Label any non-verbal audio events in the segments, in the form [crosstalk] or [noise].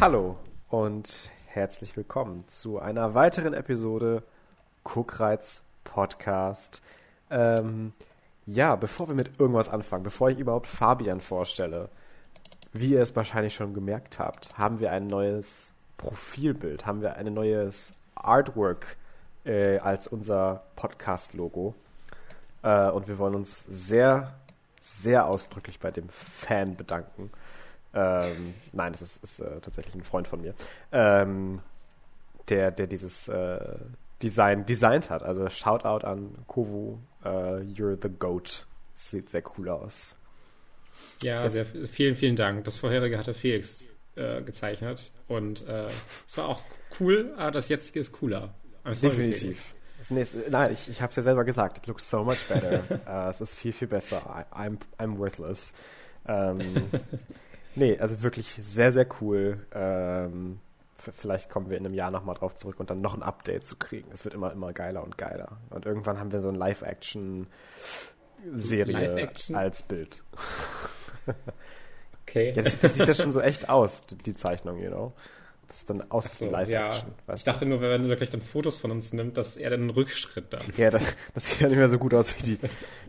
Hallo und herzlich willkommen zu einer weiteren Episode Guckreiz Podcast. Ähm, ja, bevor wir mit irgendwas anfangen, bevor ich überhaupt Fabian vorstelle, wie ihr es wahrscheinlich schon gemerkt habt, haben wir ein neues Profilbild, haben wir ein neues Artwork äh, als unser Podcast-Logo. Äh, und wir wollen uns sehr, sehr ausdrücklich bei dem Fan bedanken. Ähm, nein, das ist, ist äh, tatsächlich ein Freund von mir, ähm, der, der dieses äh, Design designt hat. Also Shoutout an Kovu, uh, you're the goat. Sieht sehr cool aus. Ja, sehr, vielen, vielen Dank. Das vorherige hatte Felix äh, gezeichnet und äh, es war auch cool, aber das jetzige ist cooler. Definitiv. Nächste, nein, ich, ich habe es ja selber gesagt. It looks so much better. uh, [laughs] es ist viel, viel besser. I, I'm, I'm worthless. Ähm, [laughs] nee, also wirklich sehr, sehr cool. Ähm, vielleicht kommen wir in einem Jahr nochmal drauf zurück und dann noch ein Update zu kriegen. Es wird immer, immer geiler und geiler. Und irgendwann haben wir so eine Live-Action-Serie Live als Bild. okay. Ja, das, das, sieht das schon so echt aus, die Zeichnung, you know. Das ist dann aus so, Live-Action. Ja. ich dachte nur, wenn er wirklich dann Fotos von uns nimmt, dass er dann einen Rückschritt dann. Ja, das, das sieht ja nicht mehr so gut aus wie die,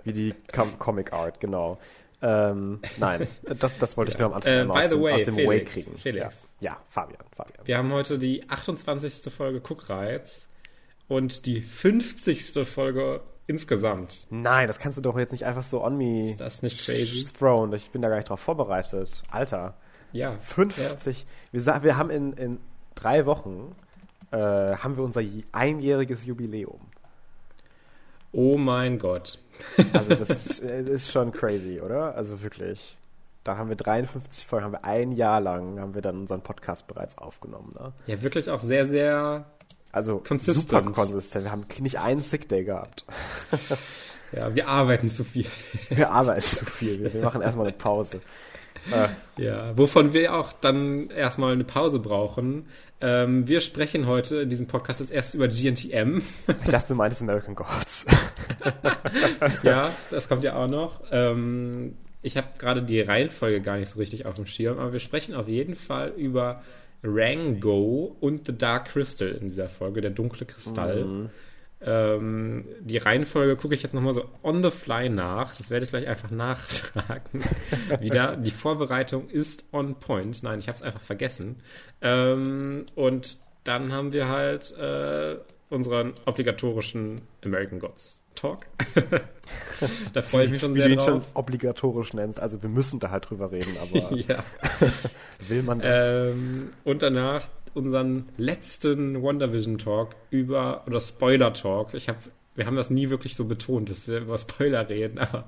wie die Com Comic Art, genau. Ähm, nein, das, das wollte ich nur am Anfang äh, aus, dem, way, aus dem Felix, Way kriegen. Felix. Ja. ja, Fabian, Fabian. Wir haben heute die 28. Folge Guckreiz und die 50. Folge insgesamt. Nein, das kannst du doch jetzt nicht einfach so on me Ist das nicht crazy? thrown. Ich bin da gar nicht drauf vorbereitet. Alter. Ja. 50. Ja. Wir, wir haben in, in drei Wochen äh, haben wir unser einjähriges Jubiläum. Oh mein Gott. [laughs] Also das ist, ist, schon crazy, oder? Also wirklich. Da haben wir 53 Folgen, haben wir ein Jahr lang, haben wir dann unseren Podcast bereits aufgenommen. Ne? Ja, wirklich auch sehr, sehr also consistent. super konsistent. Wir haben nicht einen Sick Day gehabt. [laughs] Ja, wir arbeiten zu viel. Wir arbeiten zu viel. Wir machen erstmal eine Pause. Äh. [laughs] Ja, wovon wir auch dann erstmal eine Pause brauchen. Ähm, wir sprechen heute in diesem Podcast als erstes über GNTM. Ich dachte, du meintest American Gods. [laughs] ja, das kommt ja auch noch. Ähm, ich habe gerade die Reihenfolge gar nicht so richtig auf dem Schirm, aber wir sprechen auf jeden Fall über Rango und The Dark Crystal in dieser Folge, der dunkle Kristall. Mhm. Ähm, die Reihenfolge gucke ich jetzt nochmal so on the fly nach. Das werde ich gleich einfach nachtragen. [laughs] Wieder. Die Vorbereitung ist on point. Nein, ich habe es einfach vergessen. Ähm, und dann haben wir halt äh, unseren obligatorischen American Gods Talk. [laughs] da freue ich mich schon sehr Wie du ihn schon obligatorisch nennst. Also wir müssen da halt drüber reden, aber [laughs] will man das? Ähm, und danach unseren letzten WandaVision Talk über, oder Spoiler Talk. Ich habe wir haben das nie wirklich so betont, dass wir über Spoiler reden, [laughs] aber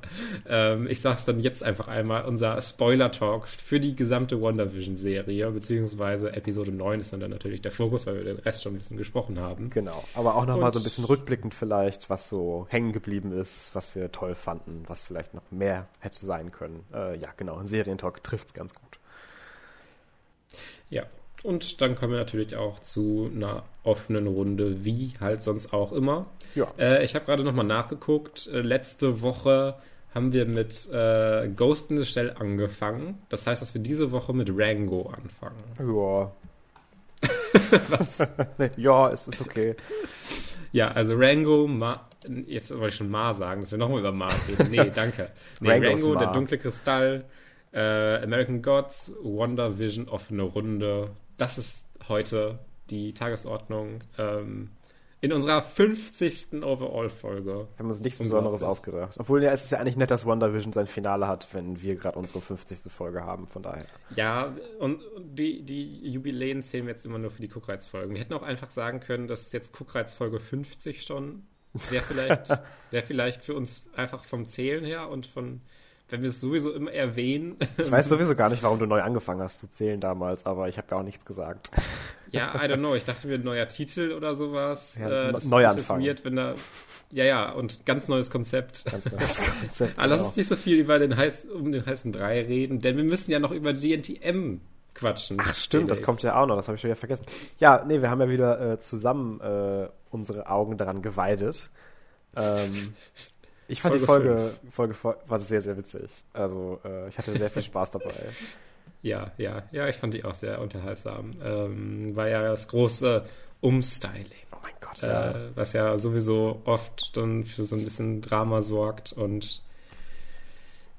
ähm, ich sage es dann jetzt einfach einmal, unser Spoiler-Talk für die gesamte WandaVision-Serie, beziehungsweise Episode 9 ist dann, dann natürlich der Fokus, weil wir den Rest schon ein bisschen gesprochen haben. Genau, aber auch nochmal so ein bisschen rückblickend vielleicht, was so hängen geblieben ist, was wir toll fanden, was vielleicht noch mehr hätte sein können. Äh, ja, genau, ein Serientalk trifft es ganz gut. Ja, und dann kommen wir natürlich auch zu einer offenen Runde, wie halt sonst auch immer. Ja. Äh, ich habe gerade nochmal nachgeguckt. Äh, letzte Woche haben wir mit äh, Ghost in the Shell angefangen. Das heißt, dass wir diese Woche mit Rango anfangen. Ja. [laughs] Was? [laughs] ja, es ist okay. Ja, also Rango, Ma jetzt wollte ich schon Ma sagen, dass wir nochmal über Ma reden. Nee, [laughs] danke. Nee, Rango, der dunkle Kristall, äh, American Gods, Wonder Vision, offene Runde, das ist heute die Tagesordnung ähm, in unserer 50. Overall-Folge. Wir haben uns nichts Besonderes ausgedacht. Obwohl ja, es ist ja eigentlich nett, dass WandaVision sein Finale hat, wenn wir gerade unsere 50. Folge haben, von daher. Ja, und die, die Jubiläen zählen wir jetzt immer nur für die Guckreiz-Folgen. Wir hätten auch einfach sagen können, dass es jetzt Guckreiz-Folge 50 schon wäre vielleicht, [laughs] wär vielleicht für uns einfach vom Zählen her und von wenn wir es sowieso immer erwähnen. Ich weiß [laughs] sowieso gar nicht, warum du neu angefangen hast zu zählen damals, aber ich habe ja auch nichts gesagt. Ja, I don't know. Ich dachte mir, neuer Titel oder sowas. Ja, äh, Neuanfang. Wenn da, ja, ja, und ganz neues Konzept. Ganz neues Konzept. [laughs] Aber genau. lass uns nicht so viel über den heiß, um den heißen Drei reden, denn wir müssen ja noch über GNTM quatschen. Ach stimmt, das kommt ja auch noch, das habe ich schon wieder vergessen. Ja, nee, wir haben ja wieder äh, zusammen äh, unsere Augen daran geweidet. Ähm, ich fand Folge die Folge, Folge, war sehr, sehr witzig. Also äh, ich hatte sehr viel Spaß dabei. [laughs] Ja, ja, ja, ich fand die auch sehr unterhaltsam. Ähm, war ja das große Umstyling. Oh mein Gott, ja. Äh, was ja sowieso oft dann für so ein bisschen Drama sorgt und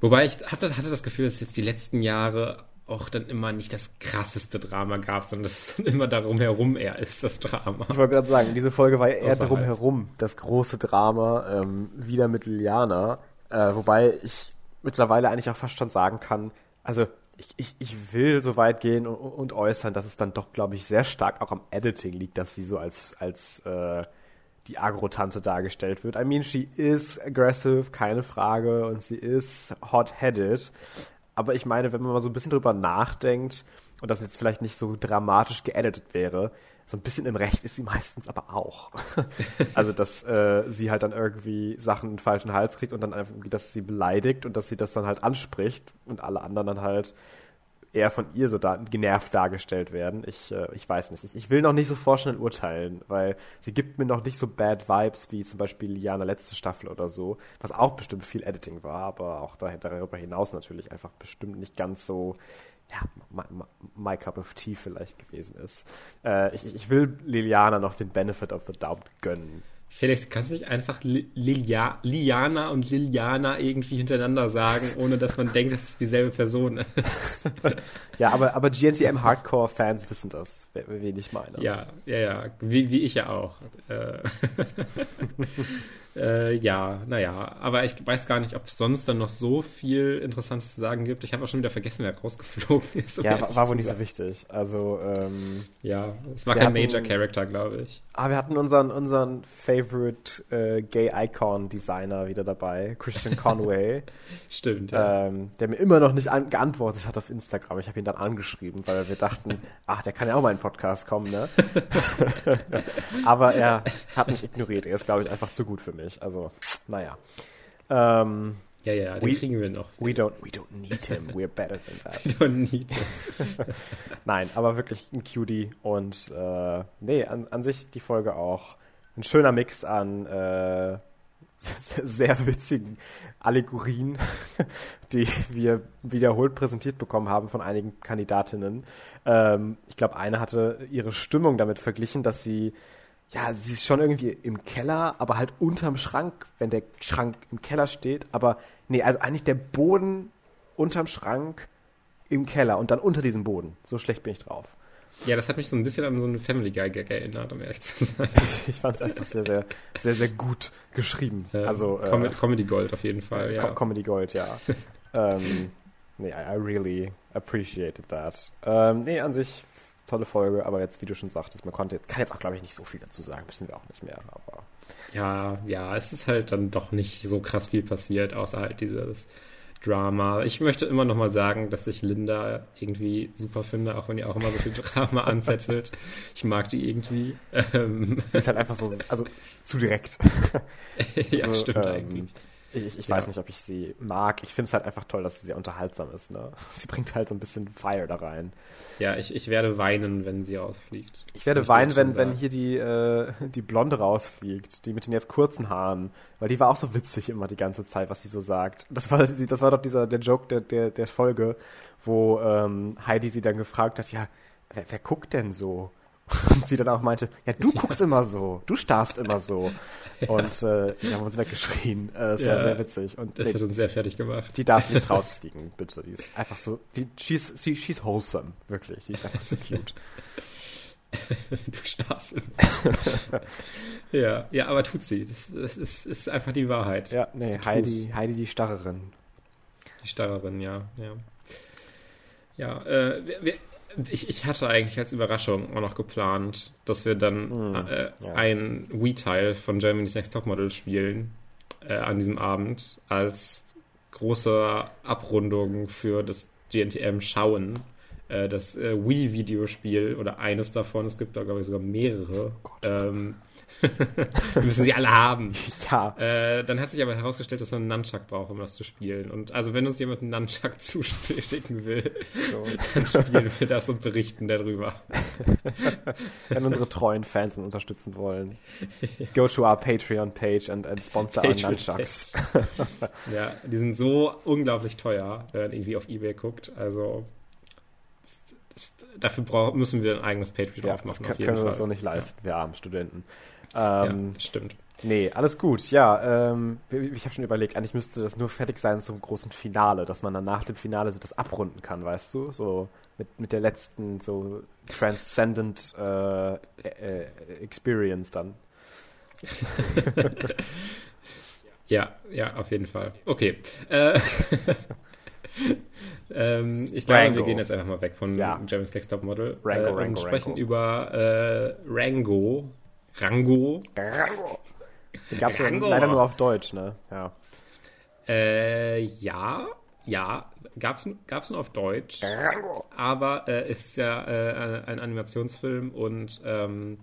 wobei ich hatte, hatte das Gefühl, dass jetzt die letzten Jahre auch dann immer nicht das krasseste Drama gab, sondern dass es dann immer darum herum eher ist, das Drama. Ich wollte gerade sagen, diese Folge war eher darum herum, das große Drama, ähm, wieder mit Liliana. Äh, wobei ich mittlerweile eigentlich auch fast schon sagen kann, also ich, ich, ich will so weit gehen und, und äußern, dass es dann doch, glaube ich, sehr stark auch am Editing liegt, dass sie so als, als äh, die Agro-Tante dargestellt wird. I mean, she is aggressive, keine Frage, und sie ist hot-headed. Aber ich meine, wenn man mal so ein bisschen drüber nachdenkt und das jetzt vielleicht nicht so dramatisch geeditet wäre, so ein bisschen im Recht ist sie meistens aber auch. [laughs] also, dass äh, sie halt dann irgendwie Sachen in den falschen Hals kriegt und dann einfach, dass sie beleidigt und dass sie das dann halt anspricht und alle anderen dann halt eher von ihr so da, genervt dargestellt werden. Ich, äh, ich weiß nicht. Ich, ich will noch nicht so vorschnell urteilen, weil sie gibt mir noch nicht so bad Vibes wie zum Beispiel Liana letzte Staffel oder so, was auch bestimmt viel Editing war, aber auch darüber hinaus natürlich einfach bestimmt nicht ganz so ja, my, my, cup of tea vielleicht gewesen ist. Äh, ich, ich will Liliana noch den Benefit of the Doubt gönnen. Felix, du kannst nicht einfach Lilia, Liana und Liliana irgendwie hintereinander sagen, ohne dass man denkt, dass es dieselbe Person ist. [laughs] ja, aber, aber GNTM Hardcore-Fans wissen das, wen ich meine. Ja, ja, ja, wie, wie ich ja auch. [laughs] Äh, ja, naja, aber ich weiß gar nicht, ob es sonst dann noch so viel Interessantes zu sagen gibt. Ich habe auch schon wieder vergessen, wer rausgeflogen [laughs] ist. ja, war, war wohl nicht so wichtig. Also, ähm, Ja, es war kein hatten, Major Character, glaube ich. Aber ah, wir hatten unseren, unseren Favorite äh, Gay Icon Designer wieder dabei, Christian [laughs] Conway. Stimmt, ja. Ähm, der mir immer noch nicht an, geantwortet hat auf Instagram. Ich habe ihn dann angeschrieben, weil wir dachten, [laughs] ach, der kann ja auch mal in den Podcast kommen, ne? aber er hat mich ignoriert. Er ist, glaube ich, einfach zu gut für mich nicht. Also, naja. Ähm, ja, ja, den we, kriegen wir noch. We don't, we don't need him. We're better than that. [laughs] we don't need him. [laughs] Nein, aber wirklich ein Cutie. Und äh, nee, an, an sich die Folge auch ein schöner Mix an äh, [laughs] sehr witzigen Allegorien, die wir wiederholt präsentiert bekommen haben von einigen Kandidatinnen. Ähm, ich glaube, eine hatte ihre Stimmung damit verglichen, dass sie ja, sie ist schon irgendwie im Keller, aber halt unterm Schrank, wenn der Schrank im Keller steht. Aber nee, also eigentlich der Boden unterm Schrank im Keller und dann unter diesem Boden. So schlecht bin ich drauf. Ja, das hat mich so ein bisschen an so eine Family Guy Gag erinnert, um ehrlich zu sein. [laughs] ich fand es einfach sehr, sehr, sehr, sehr gut geschrieben. Ähm, also Com äh, Comedy Gold auf jeden Fall, ja. Comedy Gold, ja. [laughs] ähm, nee, I, I, really appreciated that. Ähm, nee, an sich tolle Folge, aber jetzt, wie du schon sagtest, man konnte, kann jetzt auch, glaube ich, nicht so viel dazu sagen, müssen wir auch nicht mehr, aber. Ja, ja, es ist halt dann doch nicht so krass viel passiert, außer halt dieses Drama. Ich möchte immer noch mal sagen, dass ich Linda irgendwie super finde, auch wenn die auch immer so viel Drama [laughs] anzettelt. Ich mag die irgendwie. Ähm. Sie ist halt einfach so, also zu direkt. [laughs] ja, also, stimmt ähm, eigentlich. Ich, ich ja. weiß nicht, ob ich sie mag. Ich finde es halt einfach toll, dass sie sehr unterhaltsam ist. Ne? [laughs] Sie bringt halt so ein bisschen Fire da rein. Ja, ich, ich werde weinen, wenn sie rausfliegt. Ich werde weinen, wenn, wenn hier die, äh, die Blonde rausfliegt, die mit den jetzt kurzen Haaren. Weil die war auch so witzig immer die ganze Zeit, was sie so sagt. Das war, das war doch dieser, der Joke der, der, der Folge, wo ähm, Heidi sie dann gefragt hat, ja, wer, wer guckt denn so? Und sie dann auch meinte, ja, du guckst ja. immer so, du starrst immer so. Ja. Und äh, wir haben uns weggeschrien. Äh, es ja. war sehr witzig. Und, das nee, hat uns sehr fertig gemacht. Die darf nicht [laughs] rausfliegen, bitte. Die ist einfach so, die, she's, she, she's wholesome, wirklich. Die ist einfach zu cute. du starrst immer. ja, ja, aber tut sie. Das, das ist, ist, einfach die Wahrheit. Ja, nee, Heidi, Heidi die Starrerin. Die Starrerin, ja, ja. Ja, äh, wir, wir ich, ich hatte eigentlich als Überraschung auch noch geplant, dass wir dann mm, äh, ja. ein Wii-Teil von Germany's Next Topmodel spielen äh, an diesem Abend als große Abrundung für das GNTM Schauen. Äh, das äh, Wii-Videospiel oder eines davon, es gibt da glaube ich sogar mehrere. Oh ähm, [laughs] müssen sie alle haben. [laughs] Ja. Äh, dann hat sich aber herausgestellt, dass man einen Nunchuck braucht, um das zu spielen. Und also wenn uns jemand einen Nunchuck [laughs] zuschicken will, so. dann spielen wir das und berichten darüber. wenn unsere treuen Fans uns unterstützen wollen, ja. go to our Patreon-Page and, and sponsor Patreon our Nunchucks. ja, die sind so unglaublich teuer, wenn man irgendwie auf Ebay guckt. Also dafür brauch, müssen wir ein eigenes Patreon ja, drauf machen. Das können, können wir uns so nicht leisten, ja. wir armen Studenten. Ähm, ja, stimmt. Nee, alles gut. Ja, ähm, ich habe schon überlegt, eigentlich müsste das nur fertig sein zum großen Finale, dass man dann nach dem Finale so das abrunden kann, weißt du? So mit, mit der letzten so transcendent äh, äh, Experience dann. [laughs] ja, ja, auf jeden Fall. Okay. Äh, [laughs] ähm, ich glaube, Rango. wir gehen jetzt einfach mal weg von ja. James Next Top Model Rango, äh, Rango, und sprechen Rango. über äh, Rango. Rango. Rango. Den gab es ja leider nur auf Deutsch, ne? Ja. Äh, ja, ja, gab's, gab's nur auf Deutsch. Rango. Aber äh, es ist ja äh, ein Animationsfilm und ähm,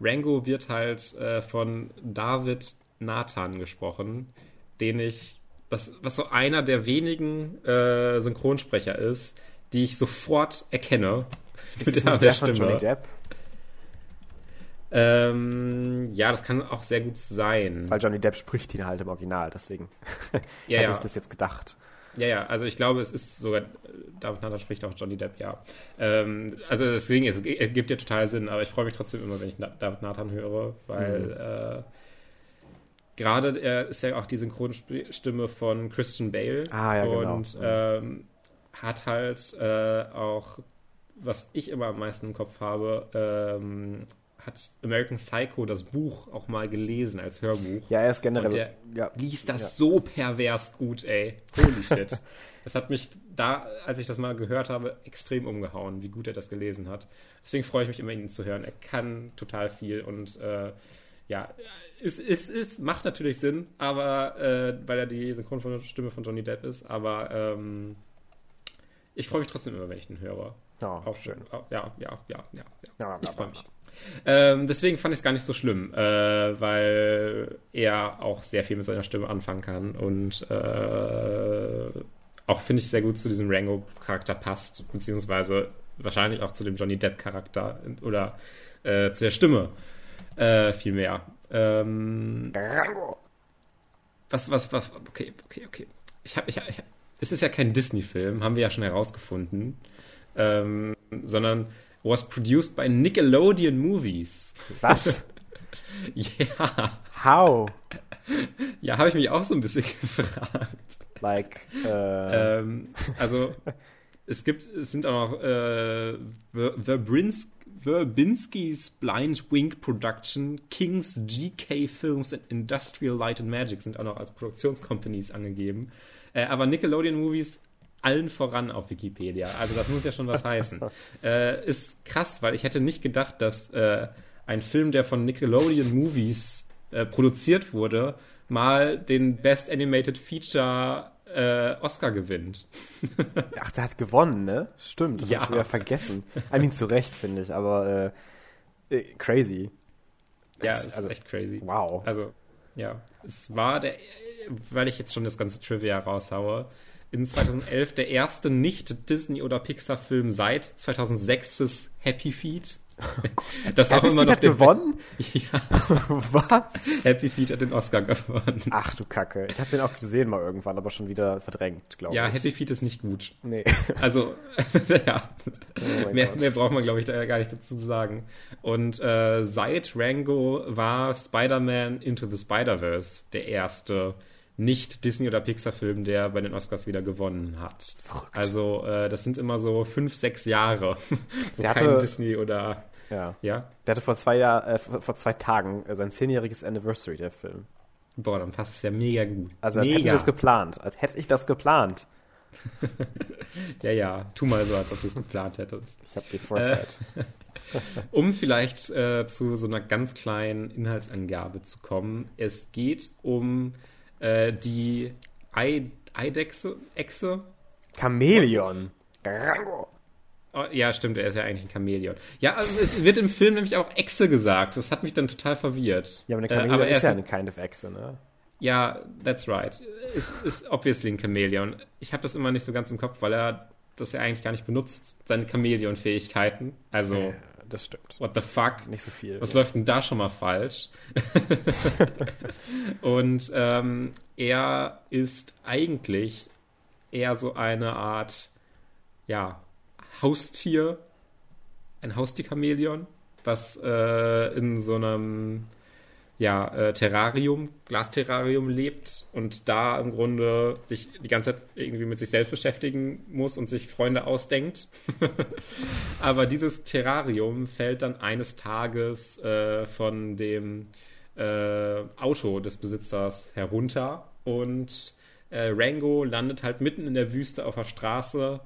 Rango wird halt äh, von David Nathan gesprochen, den ich, was, was so einer der wenigen äh, Synchronsprecher ist, die ich sofort erkenne. Ist [laughs] mit der, der Stimme. Johnny Depp? Ähm, ja, das kann auch sehr gut sein. Weil Johnny Depp spricht ihn halt im Original, deswegen [laughs] ja, hätte ja. ich das jetzt gedacht. Ja, ja, also ich glaube, es ist sogar, David Nathan spricht auch Johnny Depp, ja. Ähm, also deswegen, es ergibt ja total Sinn, aber ich freue mich trotzdem immer, wenn ich David Nathan höre, weil mhm. äh, gerade er ist ja auch die Synchronstimme von Christian Bale ah, ja, genau. und ähm, hat halt äh, auch, was ich immer am meisten im Kopf habe, ähm, hat American Psycho das Buch auch mal gelesen als Hörbuch. Ja, er ist generell. Und der ja. liest das ja. so pervers gut, ey. Holy shit. [laughs] das hat mich da, als ich das mal gehört habe, extrem umgehauen, wie gut er das gelesen hat. Deswegen freue ich mich immer, ihn zu hören. Er kann total viel und äh, ja, es, es, es macht natürlich Sinn, aber äh, weil er die Synchronstimme von Johnny Depp ist, aber ähm, ich freue mich trotzdem immer, wenn ich ihn höre. Ja, auch schön. Ja, ja, ja, ja. ja. ich freue mich. Ähm, deswegen fand ich es gar nicht so schlimm, äh, weil er auch sehr viel mit seiner Stimme anfangen kann und äh, auch, finde ich, sehr gut zu diesem Rango-Charakter passt, beziehungsweise wahrscheinlich auch zu dem Johnny Depp-Charakter oder äh, zu der Stimme äh, viel mehr. Ähm, Rango! Was, was, was, okay, okay, okay. Ich habe, ich, ich, es ist ja kein Disney-Film, haben wir ja schon herausgefunden, ähm, sondern was produced by Nickelodeon Movies. Was? [laughs] ja. How? Ja, habe ich mich auch so ein bisschen [laughs] gefragt. Like, äh... ähm, also es gibt, es sind auch noch äh, Verbinski's Blind Wing Production, Kings GK Films und Industrial Light and Magic sind auch noch als Produktionscompanies angegeben. Äh, aber Nickelodeon Movies allen voran auf Wikipedia. Also das muss ja schon was heißen. [laughs] Äh, ist krass, weil ich hätte nicht gedacht, dass äh, ein Film, der von Nickelodeon Movies äh, produziert wurde, mal den Best Animated Feature äh, Oscar gewinnt. [laughs] Ach, der hat gewonnen, ne? Stimmt, das ja. habe ich wieder vergessen. I mean, zu Recht, finde ich, aber äh, äh, crazy. Ja, es also, ist echt crazy. Wow. Also, ja, es war der, weil ich jetzt schon das ganze Trivia raushaue, in 2011 der erste nicht-Disney- oder Pixar-Film seit 2006 Happy Feet. Oh [laughs] das Happy immer Feet noch hat gewonnen? Ja. [laughs] Was? Happy Feet hat den Oscar gewonnen. Ach du Kacke. Ich habe den auch gesehen mal irgendwann, aber schon wieder verdrängt, glaube ja, ich. Ja, Happy Feet ist nicht gut. Nee. [laughs] Also, ja. Oh mehr, mehr braucht man, glaube ich, da gar nicht dazu zu sagen. Und äh, seit Rango war Spider-Man Into the Spider-Verse der erste Disney- oder Pixar-Film, der bei den Oscars wieder gewonnen hat. Verrückt. Also äh, das sind immer so fünf, sechs Jahre, [laughs] wo der hatte, kein Disney oder ja. ja. Der hatte vor zwei Jahr, äh, vor zwei Tagen äh, sein zehnjähriges Anniversary, der Film. Boah, dann passt es ja mega gut. Also als mega. hätten wir das geplant. Als hätte ich das geplant. [laughs] ja, ja, tu mal so, als ob du es geplant hättest. Ich habe die Foresight. Äh, [laughs] um vielleicht äh, zu so einer ganz kleinen Inhaltsangabe zu kommen. Es geht um äh, die Eidechse, Echse. Chamäleon. Oh, ja, stimmt, er ist ja eigentlich ein Chamäleon. Ja, also es wird im Film nämlich auch Echse gesagt. Das hat mich dann total verwirrt. Ja, aber eine Chamäleon äh, ist ja eine kind of Echse, ne? Ja, that's right. Es ist obviously ein Chamäleon. Ich habe das immer nicht so ganz im Kopf, weil er das ja eigentlich gar nicht benutzt, seine Chamäleon-Fähigkeiten. Also. Ja, das stimmt. What the fuck? Nicht so viel. Was ja. läuft denn da schon mal falsch? [laughs] und ähm, er ist eigentlich eher so eine Art, ja, Haustier ein Haustierchamäleon, was äh, in so einem ja, äh, Terrarium, Glasterrarium lebt und da im Grunde sich die ganze Zeit irgendwie mit sich selbst beschäftigen muss und sich Freunde ausdenkt. [laughs] Aber dieses Terrarium fällt dann eines Tages äh, von dem äh, Auto des Besitzers herunter und äh, Rango landet halt mitten in der Wüste auf der Straße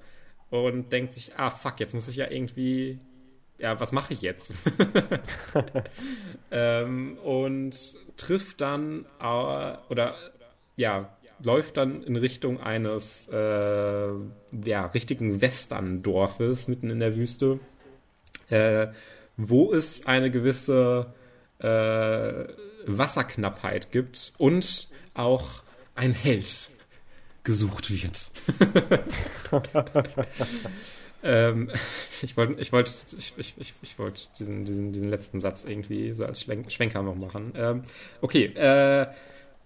und denkt sich, ah fuck, jetzt muss ich ja irgendwie ja, was mache ich jetzt? [laughs] ähm, und trifft dann äh, oder ja, läuft dann in Richtung eines äh, ja, richtigen Western-Dorfes mitten in der Wüste, äh, wo es eine gewisse äh, Wasserknappheit gibt und auch ein Held gesucht wird. [laughs] [laughs] Ähm, [laughs] ich wollte ich wollt, ich, ich, ich, ich wollt diesen, diesen, diesen letzten Satz irgendwie so als Schwenker noch machen. Ähm, okay, äh,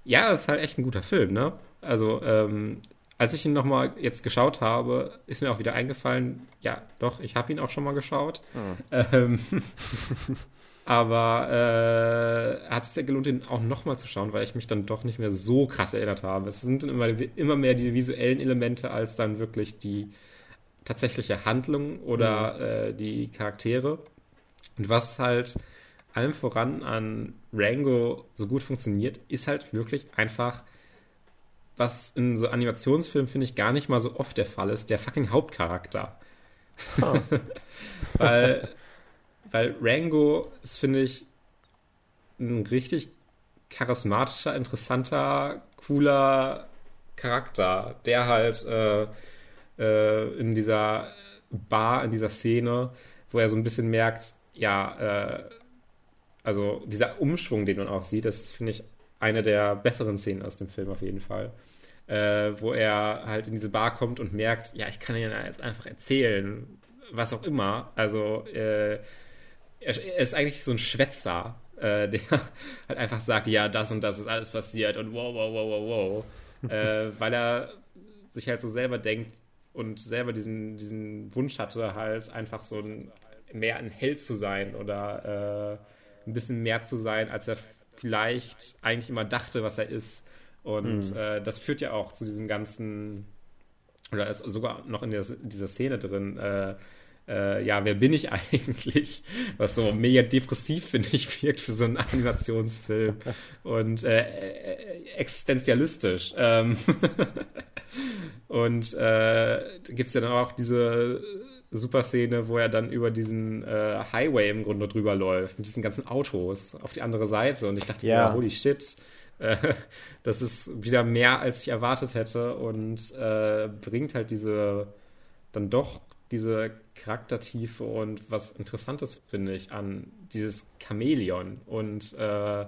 ja, ist halt echt ein guter Film, ne? Also, ähm, als ich ihn nochmal jetzt geschaut habe, ist mir auch wieder eingefallen, ja, doch, ich habe ihn auch schon mal geschaut. Oh. Ähm, [laughs] aber äh, hat es ja gelohnt, ihn auch nochmal zu schauen, weil ich mich dann doch nicht mehr so krass erinnert habe. Es sind dann immer, immer mehr die visuellen Elemente als dann wirklich die, tatsächliche Handlung oder mhm. äh, die Charaktere. Und was halt allem voran an Rango so gut funktioniert, ist halt wirklich einfach, was in so Animationsfilmen, finde ich, gar nicht mal so oft der Fall ist, der fucking Hauptcharakter. Oh. [laughs] weil, weil Rango ist, finde ich, ein richtig charismatischer, interessanter, cooler Charakter, der halt äh, äh, in dieser Bar, in dieser Szene, wo er so ein bisschen merkt, ja, äh, also dieser Umschwung, den man auch sieht, das finde ich eine der besseren Szenen aus dem Film auf jeden Fall. Äh, wo er halt in diese Bar kommt und merkt, ja, ich kann ihn jetzt einfach erzählen, was auch immer. Also äh, er, er, ist eigentlich so ein Schwätzer, äh, [laughs] der halt einfach sagt, ja, das und das ist alles passiert und wow, wow, wow, wow, wow. äh, weil er sich halt so selber denkt, und selber diesen, diesen Wunsch hatte, halt einfach so ein, mehr ein Held zu sein oder äh, ein bisschen mehr zu sein, als er vielleicht eigentlich immer dachte, was er ist. Und mhm. äh, das führt ja auch zu diesem ganzen, oder ist sogar noch in, der, in dieser Szene drin, äh, äh, ja, wer bin ich [laughs] eigentlich? Was so mega depressiv, finde ich, wirkt für so einen Animationsfilm. Und äh, äh existenzialistisch. Ähm [laughs] Und äh, gibt es ja dann auch diese super Szene, wo er dann über diesen äh, Highway im Grunde drüber läuft, mit diesen ganzen Autos auf die andere Seite. Und ich dachte, ja. holy shit, äh, [laughs] das ist wieder mehr, als ich erwartet hätte und äh, bringt halt diese, dann doch diese Charaktertiefe und was Interessantes, finde ich, an dieses Chamäleon. Und äh,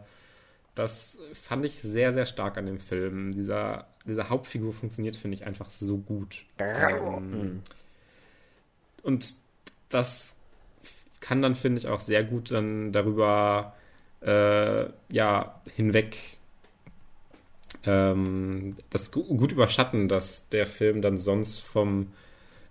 das fand ich sehr, sehr stark an dem Film. Dieser, diese Hauptfigur funktioniert, finde ich, einfach so gut. ähm, und das kann dann, finde ich, auch sehr gut dann darüber äh, ja, hinweg ähm, das gut überschatten, dass der Film dann sonst vom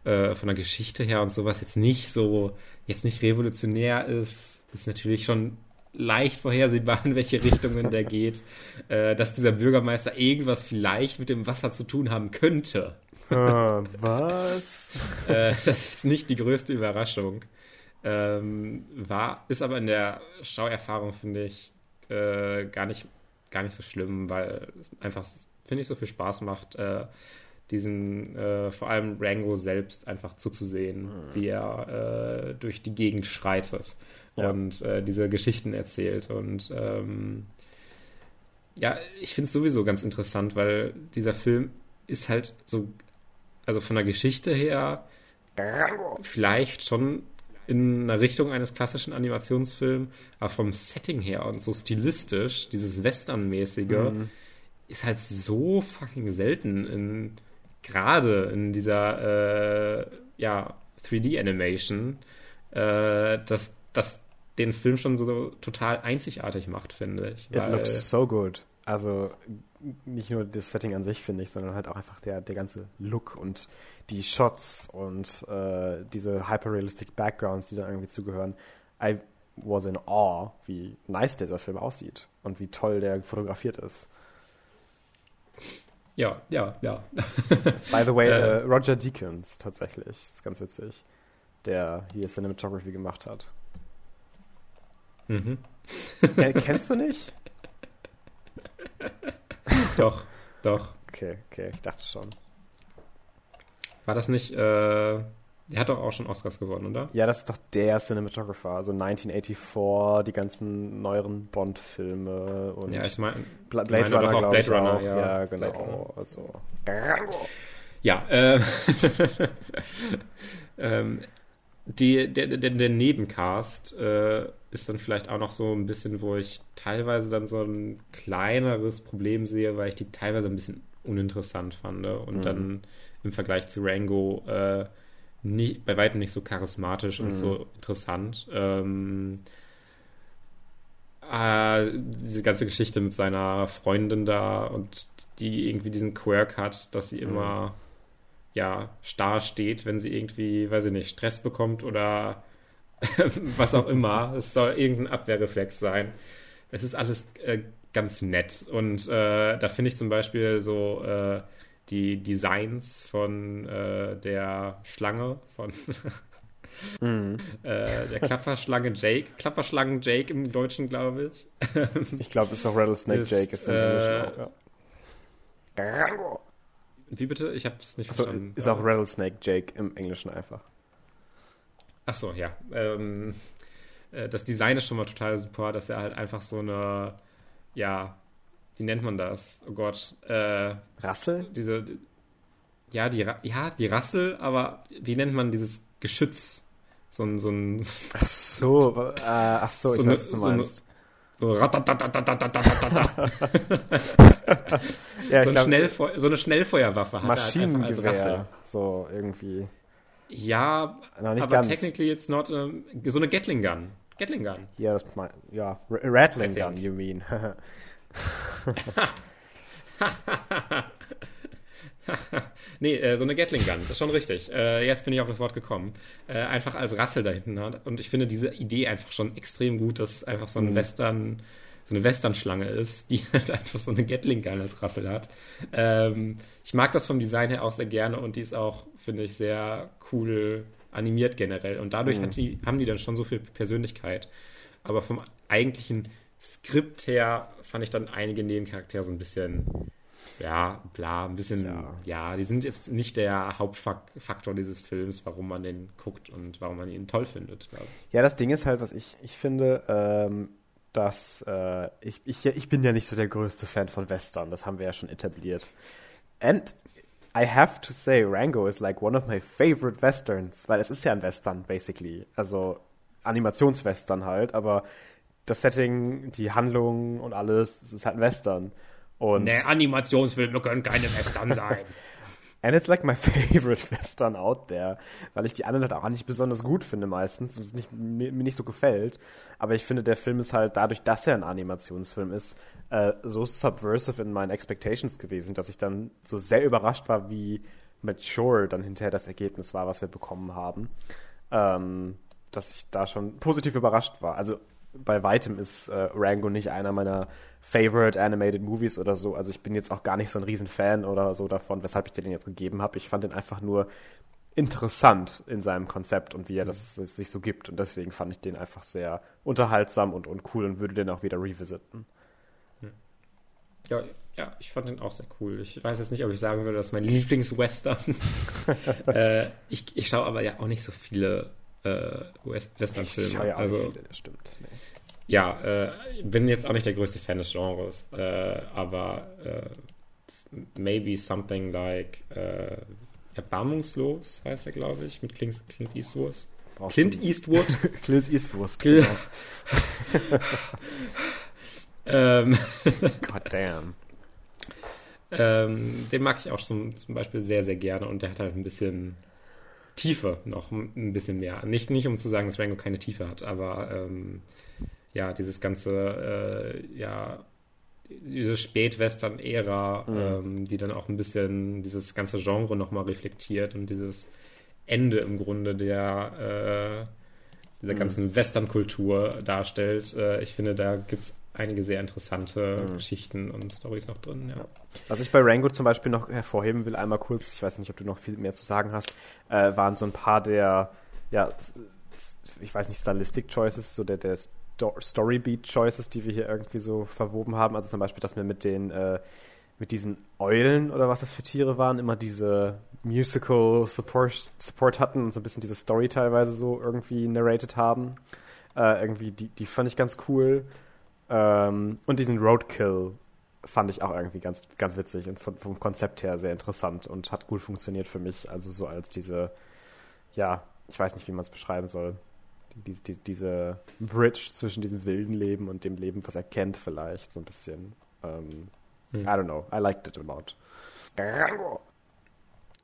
äh, von der Geschichte her und sowas jetzt nicht so, jetzt nicht revolutionär ist, ist natürlich schon leicht vorhersehbar, in welche Richtungen der geht, äh, dass dieser Bürgermeister irgendwas vielleicht mit dem Wasser zu tun haben könnte. Ah, was? [laughs] äh, das ist jetzt nicht die größte Überraschung. Ähm, war, ist aber in der Schauerfahrung, finde ich, äh, gar, nicht, gar nicht so schlimm, weil es einfach, finde ich, so viel Spaß macht, äh, diesen, äh, vor allem Rango selbst einfach zuzusehen, hm. wie er äh, durch die Gegend schreitet ja. und äh, diese Geschichten erzählt. Und ähm, ja, ich finde es sowieso ganz interessant, weil dieser Film ist halt so, also von der Geschichte her, vielleicht schon in einer Richtung eines klassischen Animationsfilms, aber vom Setting her und so stilistisch, dieses Western-mäßige, mhm. ist halt so fucking selten in gerade in dieser äh, ja, 3D-Animation, äh, dass das den Film schon so total einzigartig macht, finde ich. It looks so good. Also nicht nur das Setting an sich, finde ich, sondern halt auch einfach der, der ganze Look und die Shots und äh, diese hyperrealistic Backgrounds, die da irgendwie zugehören. I was in awe, wie nice dieser Film aussieht und wie toll der fotografiert ist. Ja, ja, ja. by the way, [laughs] äh, uh, Roger Deakins tatsächlich. Das ist ganz witzig. Der hier Cinematography gemacht hat. Mhm. Äh, kennst du nicht? [laughs] doch, doch. Okay, okay, ich dachte schon. War das nicht, äh, der hat doch auch schon Oscars gewonnen, oder? Ja, das ist doch der Cinematographer. Also 1984, die ganzen neueren Bond-Filme und ja, ich mein, Bla Blade meine Runner, glaube ich Runner, auch. Ja, ja genau. Also. Ja, äh, [laughs] ähm, die, der, der, der Nebencast äh, ist dann vielleicht auch noch so ein bisschen, wo ich teilweise dann so ein kleineres Problem sehe, weil ich die teilweise ein bisschen uninteressant fand und mhm. dann im Vergleich zu Rango äh, nicht, bei weitem nicht so charismatisch mhm. und so interessant. Ähm, äh, diese ganze Geschichte mit seiner Freundin da und die irgendwie diesen Quirk hat, dass sie mhm. immer ja starr steht, wenn sie irgendwie, weiß ich nicht, Stress bekommt oder [laughs] was auch immer. Es soll irgendein Abwehrreflex sein. Es ist alles äh, ganz nett und äh, da finde ich zum Beispiel so äh, die Designs von äh, der Schlange, von [laughs] mm. äh, der Klapperschlange Jake. Klapperschlangen Jake im Deutschen, glaube ich. ich glaube, es ist auch Rattlesnake ist, Jake, ist im Englischen äh, auch, ja. Wie bitte? Ich habe es nicht Achso, verstanden. Ist auch Rattlesnake Jake im Englischen einfach. Ach so, ja. Ähm, äh, das Design ist schon mal total super, dass er halt einfach so eine, ja, wie nennt man das? Oh Gott. Äh, Rassel? Diese, ja, die, ja, die Rassel, aber wie nennt man dieses Geschütz? So ein, so ein. Ach so, äh, ach so, ich so weiß, was du meinst. So, [laughs] ja, so, ein Schnellfeu so eine Schnellfeuerwaffe hat Maschinengewehr, so irgendwie. Ja, aber ganz. technically it's not a, so eine Gatling Gun. Gatling Gun. Ja, das ja, Rattling Gun, you mean. [laughs] [laughs] nee, äh, so eine Gatling Gun, das ist schon richtig. Äh, jetzt bin ich auf das Wort gekommen. Äh, einfach als Rassel da hinten hat. Und ich finde diese Idee einfach schon extrem gut, dass es einfach so ein mhm. Western, so eine Western-Schlange ist, die [laughs] halt einfach so eine Gatling Gun als Rassel hat. Ähm, ich mag das vom Design her auch sehr gerne und die ist auch, finde ich, sehr cool animiert generell. Und dadurch mhm. die, haben die dann schon so viel Persönlichkeit. Aber vom eigentlichen Skript her fand ich dann einige Nebencharaktere so ein bisschen, ja, bla, ein bisschen, ja, ja die sind jetzt nicht der Hauptfaktor dieses Films, warum man den guckt und warum man ihn toll findet. Ja, das Ding ist halt, was ich, ich finde, ähm, dass äh, ich, ich, ich bin ja nicht so der größte Fan von Western, das haben wir ja schon etabliert. And I have to say, Rango is like one of my favorite Westerns, weil es ist ja ein Western, basically. Also Animationswestern halt, aber das Setting, die Handlung und alles, es ist halt ein Western. Und nee, Animationsfilme können keine Western sein. [laughs] And it's like my [laughs] favorite Western out there, weil ich die anderen halt auch nicht besonders gut finde meistens und es nicht, mir, mir, nicht so gefällt. Aber ich finde, der Film ist halt dadurch, dass er ein Animationsfilm ist, äh, so subversive in meinen Expectations gewesen, dass ich dann so sehr überrascht war, wie mature dann hinterher das Ergebnis war, was wir bekommen haben. Ähm, dass ich da schon positiv überrascht war. Also bei weitem ist äh, Rango nicht einer meiner favorite animated Movies oder so. Also ich bin jetzt auch gar nicht so ein Riesenfan oder so davon, weshalb ich den jetzt gegeben habe. Ich fand den einfach nur interessant in seinem Konzept und wie er das mhm. sich so gibt. Und deswegen fand ich den einfach sehr unterhaltsam und, und cool und würde den auch wieder revisiten. Ja, ja, ich fand den auch sehr cool. Ich weiß jetzt nicht, ob ich sagen würde, das ist mein Lieblingswestern. [laughs] [laughs] äh, ich, ich schaue aber ja auch nicht so viele äh, Western-Filme. Ja also, viele, das stimmt. Nee. Ja, äh, bin jetzt auch nicht der größte Fan des Genres, äh, aber äh, maybe something like äh, Erbarmungslos heißt er, glaube ich, mit Clint, Clint Eastwood. Brauchst Clint [laughs] Eastwood. Clint Eastwood, genau. [laughs] ähm, God damn. Ähm, den mag ich auch zum, zum Beispiel sehr, sehr gerne und der hat halt ein bisschen Tiefe noch ein bisschen mehr. Nicht, nicht um zu sagen, dass Rango keine Tiefe hat, aber ähm, ja, dieses ganze, äh, ja, diese Spätwestern-Ära, mhm. ähm, die dann auch ein bisschen dieses ganze Genre nochmal reflektiert und dieses Ende im Grunde der äh, dieser mhm. ganzen Western-Kultur darstellt. Äh, ich finde, da gibt es einige sehr interessante mhm. Geschichten und Stories noch drin. Ja. Was ich bei Rango zum Beispiel noch hervorheben will, einmal kurz, ich weiß nicht, ob du noch viel mehr zu sagen hast, äh, waren so ein paar der, ja, ich weiß nicht, Stylistic-Choices, so der, der Storybeat-Choices, die wir hier irgendwie so verwoben haben. Also zum Beispiel, dass wir mit den, äh, mit diesen Eulen oder was das für Tiere waren, immer diese Musical Support, Support hatten und so ein bisschen diese Story teilweise so irgendwie narrated haben. Äh, irgendwie, die, die fand ich ganz cool. Ähm, und diesen Roadkill fand ich auch irgendwie ganz, ganz witzig und vom, vom Konzept her sehr interessant und hat gut funktioniert für mich. Also so als diese, ja, ich weiß nicht, wie man es beschreiben soll. Die, die, diese Bridge zwischen diesem wilden Leben und dem Leben, was er kennt, vielleicht so ein bisschen. Ähm, hm. I don't know. I liked it a lot. Rango.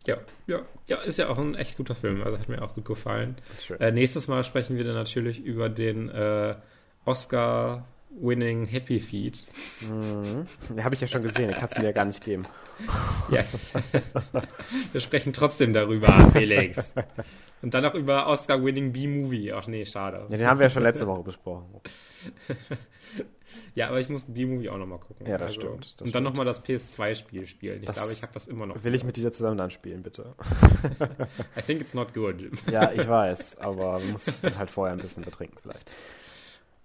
Ja, ja, ja, ist ja auch ein echt guter Film. Also hat mir auch gut gefallen. Äh, nächstes Mal sprechen wir dann natürlich über den äh, Oscar-winning Happy Feet. Mhm. Habe ich ja schon gesehen, den kannst du mir ja gar nicht geben. ja. [laughs] wir sprechen trotzdem darüber, Felix. Und dann noch über Oscar-winning B-Movie. Ach nee, schade. Ja, den haben wir ja schon letzte Woche besprochen. Ja, aber ich muss B-Movie auch nochmal gucken. Ja, das also, stimmt. Das und dann nochmal das PS2-Spiel spielen. Ich das glaube, ich habe das immer noch. Will ich mit dir zusammen dann spielen, bitte? [laughs] I think it's not good. ja, ich weiß, aber muss ich dann halt vorher ein bisschen betrinken vielleicht.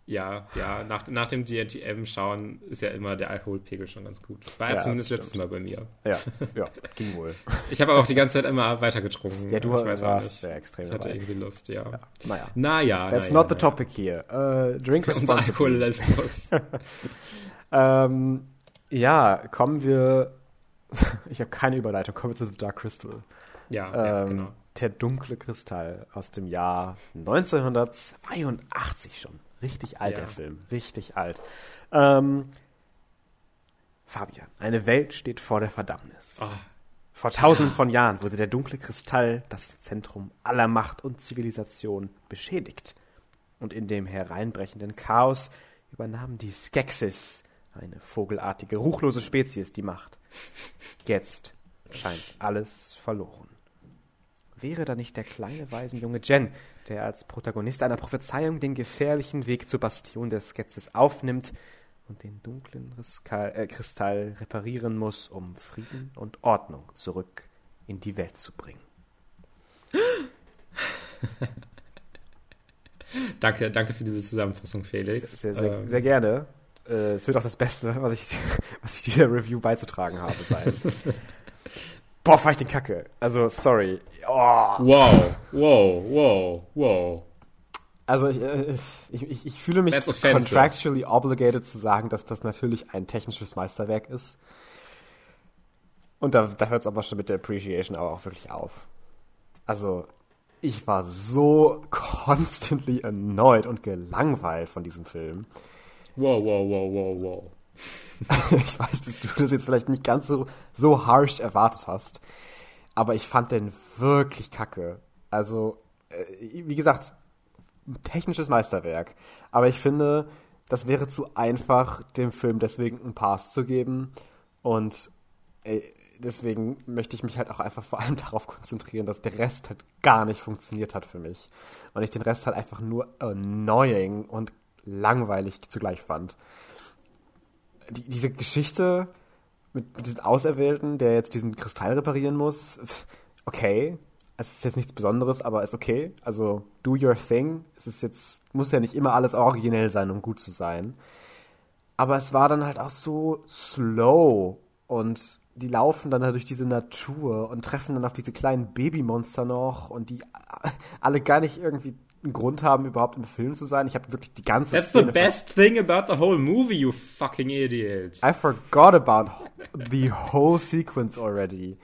Ja, ja, nach, nach dem GNTM schauen ist ja immer der Alkoholpegel schon ganz gut. War ja, zumindest letztes Mal bei mir. Ja, ja, ging wohl. Ich habe aber auch die ganze Zeit immer weiter getrunken. Ja, du ich weiß warst sehr extrem Ich hatte dabei. irgendwie Lust, ja. ja. Naja. Naja. That's naja, not the topic here. Uh, drink responsibly. [laughs] ähm, ja, kommen wir. [laughs] ich habe keine Überleitung. Kommen wir zu The Dark Crystal. Ja, ähm, ja genau. Der dunkle Kristall aus dem Jahr 1982 schon. Richtig alter ja. Film, richtig alt. Ähm, Fabian, eine Welt steht vor der Verdammnis. Oh. Vor tausenden von Jahren wurde der dunkle Kristall, das Zentrum aller Macht und Zivilisation, beschädigt. Und in dem hereinbrechenden Chaos übernahmen die Skeksis, eine vogelartige, ruchlose Spezies, die Macht. Jetzt scheint alles verloren. Wäre da nicht der kleine Waisenjunge Jen, der als Protagonist einer Prophezeiung den gefährlichen Weg zur Bastion der Skepsis aufnimmt und den dunklen Riskal, äh, Kristall reparieren muss, um Frieden und Ordnung zurück in die Welt zu bringen. [laughs] danke, danke für diese Zusammenfassung, Felix. Sehr, sehr, ähm. sehr gerne. Äh, es wird auch das Beste, was ich, [laughs] was ich dieser Review beizutragen habe, sein. [laughs] Boah, fahr ich den Kacke. Also, sorry. Oh. Wow, wow, wow, wow. Also ich, äh, ich, ich, ich fühle mich contractually obligated zu sagen, dass das natürlich ein technisches Meisterwerk ist. Und da, da hört es aber schon mit der Appreciation aber auch wirklich auf. Also, ich war so [laughs] constantly annoyed und gelangweilt von diesem Film. Wow, wow, wow, wow, wow. [laughs] ich weiß, dass du das jetzt vielleicht nicht ganz so, so harsh erwartet hast. Aber ich fand den wirklich kacke. Also, äh, wie gesagt, technisches Meisterwerk. Aber ich finde, das wäre zu einfach, dem Film deswegen einen Pass zu geben. Und deswegen möchte ich mich halt auch einfach vor allem [laughs] darauf konzentrieren, dass der Rest halt gar nicht funktioniert hat für mich. Und ich den Rest halt einfach nur annoying und langweilig zugleich fand die, diese Geschichte mit, mit diesem Auserwählten, der jetzt diesen Kristall reparieren muss, okay. Es ist jetzt nichts Besonderes, aber ist okay. Also, do your thing. Es ist jetzt, muss ja nicht immer alles originell sein, um gut zu sein. Aber es war dann halt auch so slow und die laufen dann halt durch diese Natur und treffen dann auf diese kleinen Babymonster noch und die alle gar nicht irgendwie einen Grund haben, überhaupt im Film zu sein. Ich habe wirklich die ganze That's Szene the best thing about the whole movie, you fucking idiot. I forgot about the whole sequence already.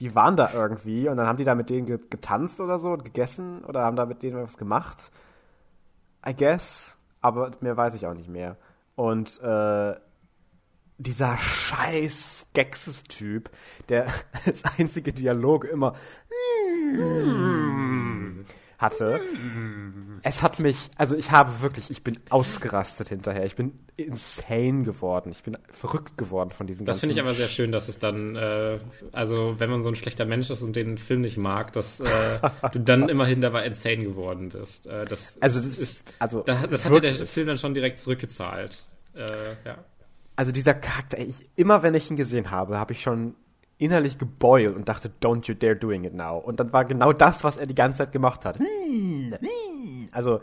Die waren da irgendwie und dann haben die da mit denen getanzt oder so und gegessen oder haben da mit denen was gemacht. I guess. Aber mehr weiß ich auch nicht mehr. Und äh, dieser scheiß Gexes-Typ, der [laughs] als einzige Dialog immer mm, hatte. Es hat mich, also ich habe wirklich, ich bin ausgerastet hinterher. Ich bin insane geworden. Ich bin verrückt geworden von diesem Das finde ich aber sehr schön, dass es dann, äh, also wenn man so ein schlechter Mensch ist und den Film nicht mag, dass äh, [laughs] du dann immerhin dabei insane geworden bist. Äh, das also das ist, also das, das hat dir der Film dann schon direkt zurückgezahlt. Äh, ja. Also dieser Charakter, ich, immer wenn ich ihn gesehen habe, habe ich schon innerlich gebeult und dachte, don't you dare doing it now. Und dann war genau das, was er die ganze Zeit gemacht hat. Also,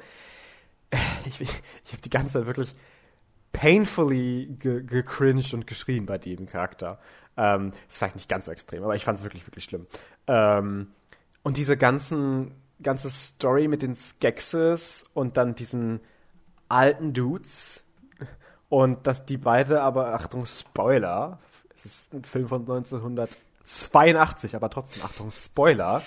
[laughs] ich, ich habe die ganze Zeit wirklich painfully gecringed ge und geschrien bei dem Charakter. Ähm, ist vielleicht nicht ganz so extrem, aber ich fand es wirklich, wirklich schlimm. Ähm, und diese ganzen, ganze Story mit den Skeksis und dann diesen alten Dudes und dass die beide aber, Achtung, Spoiler, es ist ein Film von 1982, aber trotzdem, Achtung, Spoiler.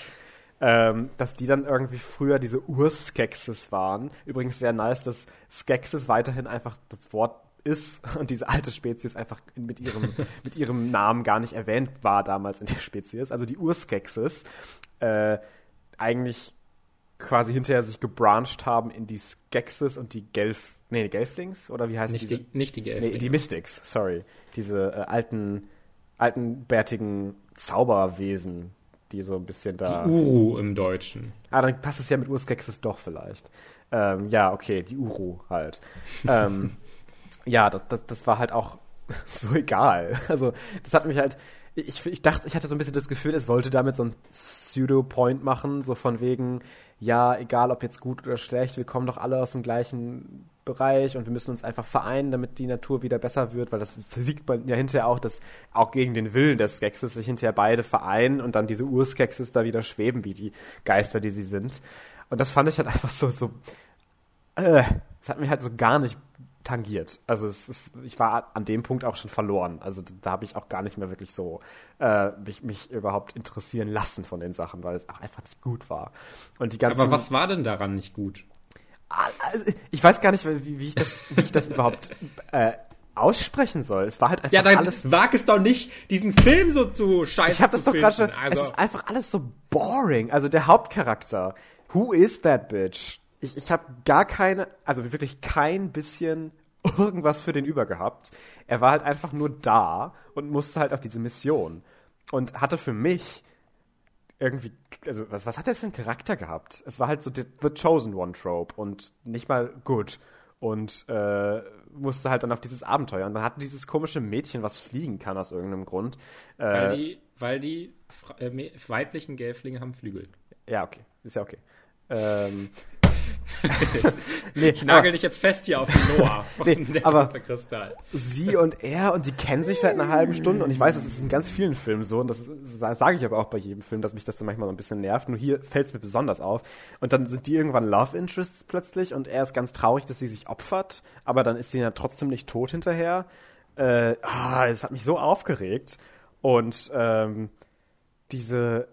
Ähm, dass die dann irgendwie früher diese Urskeksis waren. Übrigens sehr nice, dass Skeksis weiterhin einfach das Wort ist [laughs] und diese alte Spezies einfach mit ihrem, [laughs] mit ihrem Namen gar nicht erwähnt war damals in der Spezies. Also die Urskeksis äh, eigentlich quasi hinterher sich gebrancht haben in die Skeksis und die Gelf, nee, Gelflings oder wie heißt nicht diese? Die, nicht die Gelflings. Nee, die Mystics, sorry. Diese äh, alten, alten bärtigen Zauberwesen, die so ein bisschen da. Die Uru im Deutschen. Ah, dann passt es ja mit Urskeksis doch vielleicht. Ähm, ja, okay, die Uru halt. ähm, [laughs] ja, das, das, das war halt auch [laughs] so egal. Also, das hat mich halt. Ich, ich dachte, ich hatte so ein bisschen das Gefühl, es wollte damit so ein Pseudo-Point machen, so von wegen, ja, egal ob jetzt gut oder schlecht, wir kommen doch alle aus dem gleichen Bereich und wir müssen uns einfach vereinen, damit die Natur wieder besser wird, weil das, sieht man ja hinterher auch, dass auch gegen den Willen des Skeksis sich hinterher beide vereinen und dann diese Urskeksis da wieder schweben, wie die Geister, die sie sind. Und das fand ich halt [laughs] einfach so, so, äh, das hat mich halt so gar nicht tangiert. Also es ist, ich war an dem Punkt auch schon verloren. Also da habe ich auch gar nicht mehr wirklich so äh, mich, mich überhaupt interessieren lassen von den Sachen, weil es auch einfach nicht gut war. Und die ganzen, Aber was war denn daran nicht gut? Ich weiß gar nicht, wie, wie ich das, wie ich das überhaupt äh, aussprechen soll. Es war halt einfach ja, dann alles. Wag es doch nicht, diesen Film so zu scheiße Ich habe das doch gerade schon. Also. Es ist einfach alles so boring. Also der Hauptcharakter. Who is that bitch? Ich, ich habe gar keine, also wirklich kein bisschen [laughs] irgendwas für den über gehabt. Er war halt einfach nur da und musste halt auf diese Mission. Und hatte für mich irgendwie, also was, was hat er für einen Charakter gehabt? Es war halt so the, the Chosen One Trope und nicht mal gut. Und äh, musste halt dann auf dieses Abenteuer. Und dann hatte dieses komische Mädchen, was fliegen kann aus irgendeinem Grund. Äh, weil die, weil die äh, weiblichen Gelflinge haben Flügel. Ja, okay. Ist ja okay. Ähm, [laughs] nee, ich nagel dich jetzt fest hier auf den Noah [laughs] von nee, der aber Kristall. Sie und er und die kennen sich seit einer halben Stunde und ich weiß, das ist in ganz vielen Filmen so und das, das sage ich aber auch bei jedem Film, dass mich das dann manchmal so ein bisschen nervt. Nur hier fällt es mir besonders auf. Und dann sind die irgendwann Love Interests plötzlich und er ist ganz traurig, dass sie sich opfert, aber dann ist sie ja trotzdem nicht tot hinterher. Äh, ah, es hat mich so aufgeregt und ähm, diese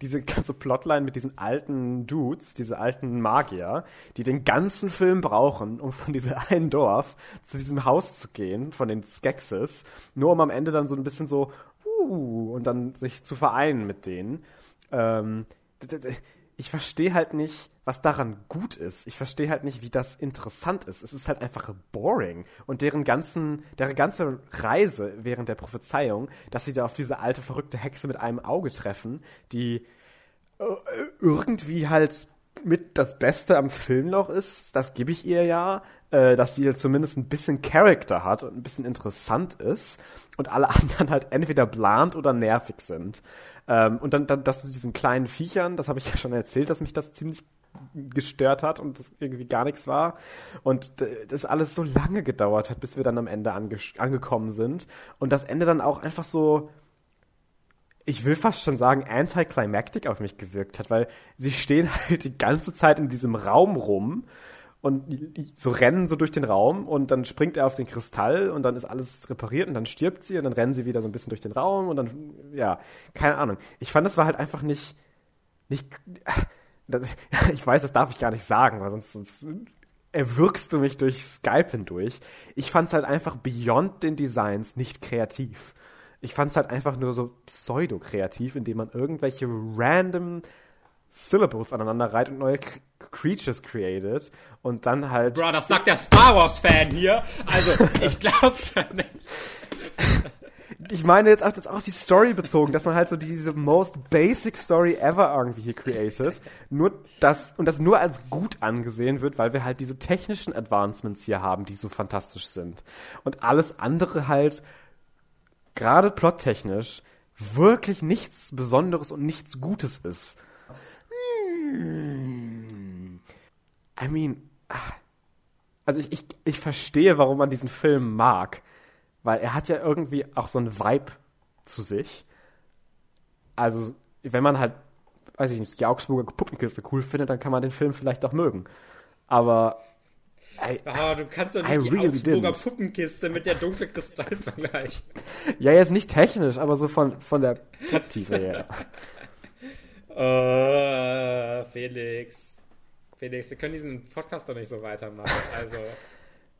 diese ganze Plotline mit diesen alten Dudes, diese alten Magier, die den ganzen Film brauchen, um von diesem [laughs] einen Dorf zu diesem Haus zu gehen, von den Skeksis, nur um am Ende dann so ein bisschen so, uh, und dann sich zu vereinen mit denen. Ähm, ich verstehe halt nicht, was daran gut ist. Ich verstehe halt nicht, wie das interessant ist. Es ist halt einfach boring. Und deren ganzen, deren ganze Reise während der Prophezeiung, dass sie da auf diese alte, verrückte Hexe mit einem Auge treffen, die äh, irgendwie halt mit das Beste am Film noch ist, das gebe ich ihr ja, äh, dass sie zumindest ein bisschen Charakter hat und ein bisschen interessant ist und alle [laughs] anderen halt entweder bland oder nervig sind. Ähm, und dann, dann das zu diesen kleinen Viechern, das habe ich [laughs] ja schon erzählt, dass mich das ziemlich gestört hat und das irgendwie gar nichts war. Und das alles so lange gedauert hat, bis wir dann am Ende ange angekommen sind. Und das Ende dann auch einfach so, ich will fast schon sagen, anticlimactic auf mich gewirkt hat, weil sie stehen [laughs] halt die ganze Zeit in diesem Raum rum und so rennen so durch den Raum und dann springt er auf den Kristall und dann ist alles repariert und dann stirbt sie und dann rennen sie wieder so ein bisschen durch den Raum und dann, ja, keine Ahnung. Ich fand, das war halt einfach nicht, nicht, [laughs] das, [laughs] ich weiß, das darf ich gar nicht sagen, weil sonst, sonst erwürgst du mich durch Skype hindurch. Ich fand es halt einfach beyond den Designs nicht kreativ. Ich fand es halt einfach nur so pseudo-kreativ, indem man irgendwelche random Syllables aneinander reiht und neue Creatures created und dann halt. Bro, das sagt der Star Wars-Fan hier. Also, ich glaub's ja nicht. [laughs] Ich meine jetzt auch, das auch die Story bezogen, dass man halt so diese most basic Story ever irgendwie hier created. Nur das, und das nur als gut angesehen wird, weil wir halt diese technischen Advancements hier haben, die so fantastisch sind. Und alles andere halt, gerade plottechnisch, wirklich nichts Besonderes und nichts Gutes ist. I mean, ah. also ich, ich, ich verstehe, warum man diesen Film mag. Weil er hat ja irgendwie auch so einen Vibe zu sich. Also, wenn man halt, weiß ich nicht, die Augsburger Puppenkiste cool findet, dann kann man den Film vielleicht auch mögen. Aber. I, oh, du kannst doch nicht die really Augsburger didn't. Puppenkiste mit der dunklen Kristall vergleichen. Ja, jetzt nicht technisch, aber so von, von der Plot-Tiefe her. [laughs] Oh, Felix. Felix, wir können diesen Podcast doch nicht so weitermachen. Also,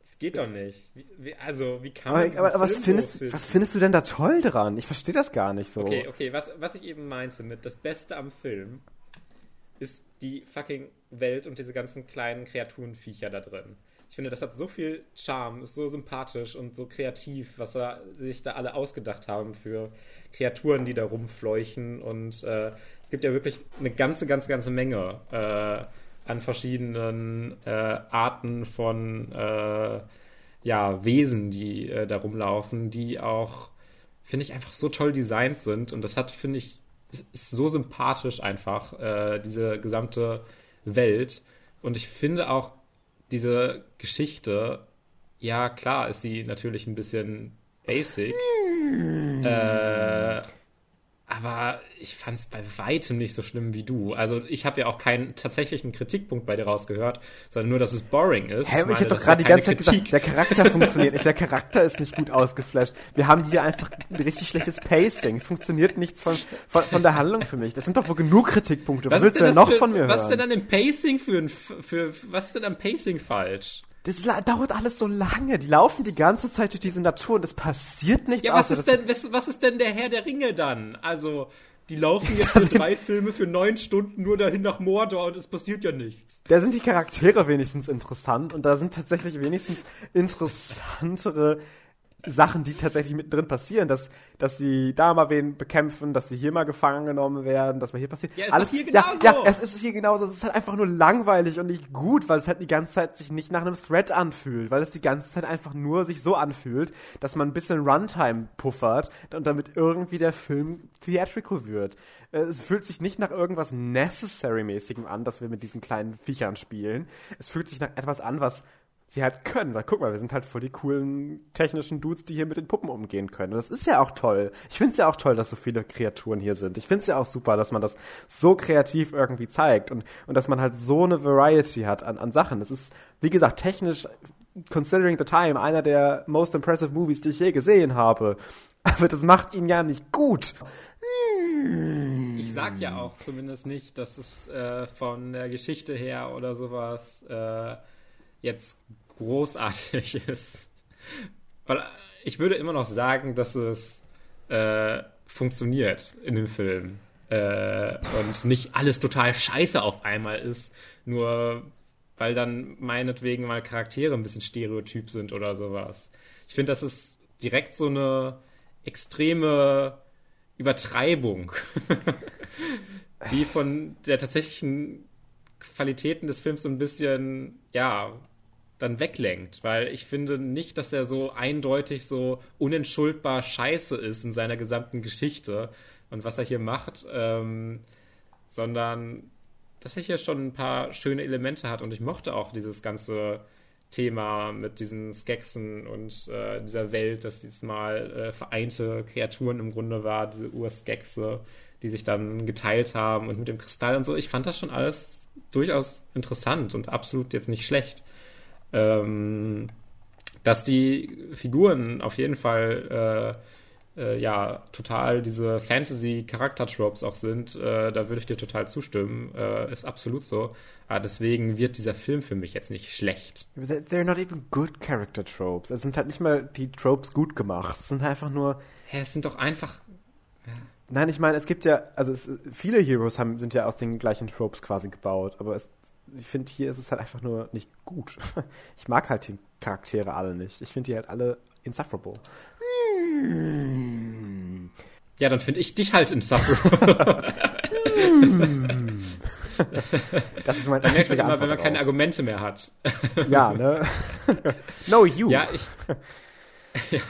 es geht doch nicht. Wie, also, wie kann man. Aber, aber was, findest, was findest du denn da toll dran? Ich verstehe das gar nicht so. Okay, okay, was, was ich eben meinte mit das Beste am Film ist die fucking Welt und diese ganzen kleinen Kreaturenviecher da drin. Ich finde, das hat so viel Charme, ist so sympathisch und so kreativ, was da, sich da alle ausgedacht haben für Kreaturen, die da rumfleuchen. Und äh, es gibt ja wirklich eine ganze, ganze, ganze Menge äh, an verschiedenen äh, Arten von äh, ja, Wesen, die äh, da rumlaufen, die auch, finde ich, einfach so toll designt sind. Und das hat, finde ich, ist so sympathisch einfach, äh, diese gesamte Welt. Und ich finde auch, diese Geschichte, ja, klar ist sie natürlich ein bisschen basic. Mm. Äh, aber ich fand es bei weitem nicht so schlimm wie du. Also ich habe ja auch keinen tatsächlichen Kritikpunkt bei dir rausgehört, sondern nur, dass es boring ist. Hä, ich, ich habe doch gerade die ganze Zeit Kritik. gesagt, der Charakter funktioniert nicht. Der Charakter ist nicht gut ausgeflasht. Wir haben hier einfach ein richtig schlechtes Pacing. Es funktioniert nichts von, von, von der Handlung für mich. Das sind doch wohl genug Kritikpunkte. Was, was willst du denn noch für, von mir was hören? Was ist denn an dem Pacing für, ein, für was ist denn am Pacing falsch? Das dauert alles so lange. Die laufen die ganze Zeit durch diese Natur und es passiert nichts. Ja, was ist, denn, was, was ist denn der Herr der Ringe dann? Also, die laufen [laughs] jetzt für drei Filme für neun Stunden nur dahin nach Mordor und es passiert ja nichts. Da sind die Charaktere wenigstens interessant und da sind tatsächlich wenigstens interessantere Sachen, die tatsächlich mittendrin passieren, dass, dass sie da mal wen bekämpfen, dass sie hier mal gefangen genommen werden, dass mal hier passiert. Ja, ist Alles, hier genauso. Ja, ja, es ist hier genauso. Es ist halt einfach nur langweilig und nicht gut, weil es halt die ganze Zeit sich nicht nach einem Thread anfühlt, weil es die ganze Zeit einfach nur sich so anfühlt, dass man ein bisschen Runtime puffert und damit irgendwie der Film theatrical wird. Äh, es fühlt sich nicht nach irgendwas Necessary-mäßigem an, dass wir mit diesen kleinen Viechern spielen. Es fühlt sich nach etwas an, was sie halt können. Weil guck mal, wir sind halt voll die coolen technischen Dudes, die hier mit den Puppen umgehen können. Und das ist ja auch toll. Ich finde es ja auch toll, dass so viele Kreaturen hier sind. Ich finde es ja auch super, dass man das so kreativ irgendwie zeigt und, und dass man halt so eine Variety hat an, an Sachen. Es ist, wie gesagt, technisch, considering the time, einer der most impressive Movies, die ich je gesehen habe. [laughs] Aber das macht ihn ja nicht gut. Ich sag ja auch zumindest nicht, dass es äh, von der Geschichte her oder sowas äh, jetzt großartig [laughs] ist. Weil ich würde immer noch sagen, dass es äh, funktioniert in dem Film. Äh, und nicht alles total scheiße auf einmal ist, nur weil dann meinetwegen mal Charaktere ein bisschen stereotyp sind oder sowas. Ich finde, das ist direkt so eine extreme Übertreibung, [laughs] die von der tatsächlichen Qualitäten des Films so ein bisschen, ja, dann weglenkt, weil ich finde nicht, dass er so eindeutig so unentschuldbar scheiße ist in seiner gesamten Geschichte und was er hier macht, ähm, sondern dass er hier schon ein paar schöne Elemente hat und ich mochte auch dieses ganze Thema mit diesen Skeksen und äh, dieser Welt, dass diesmal äh, vereinte Kreaturen im Grunde war, diese Urskexe, die sich dann geteilt haben und mit dem Kristall und so. Ich fand das schon alles durchaus interessant und absolut jetzt nicht schlecht ähm, dass die Figuren auf jeden Fall äh, äh, ja total diese Fantasy-Charakter-Tropes auch sind, äh, da würde ich dir total zustimmen. Äh, ist absolut so. Aber deswegen wird dieser Film für mich jetzt nicht schlecht. They're not even good character tropes. Es sind halt nicht mal die Tropes gut gemacht. Es sind einfach nur. Hä, es sind doch einfach. Ja. Nein, ich meine, es gibt ja, also es, viele Heroes haben, sind ja aus den gleichen Tropes quasi gebaut, aber es, ich finde, hier ist es halt einfach nur nicht gut. [laughs] Ich mag halt die Charaktere alle nicht. Ich finde die halt alle insufferable. Ja, dann finde ich dich halt insufferable. [laughs] das ist mein Dann merkt man immer, wenn man keine Argumente mehr hat. ja, ne? [laughs] no, you. Ja, ich. ja.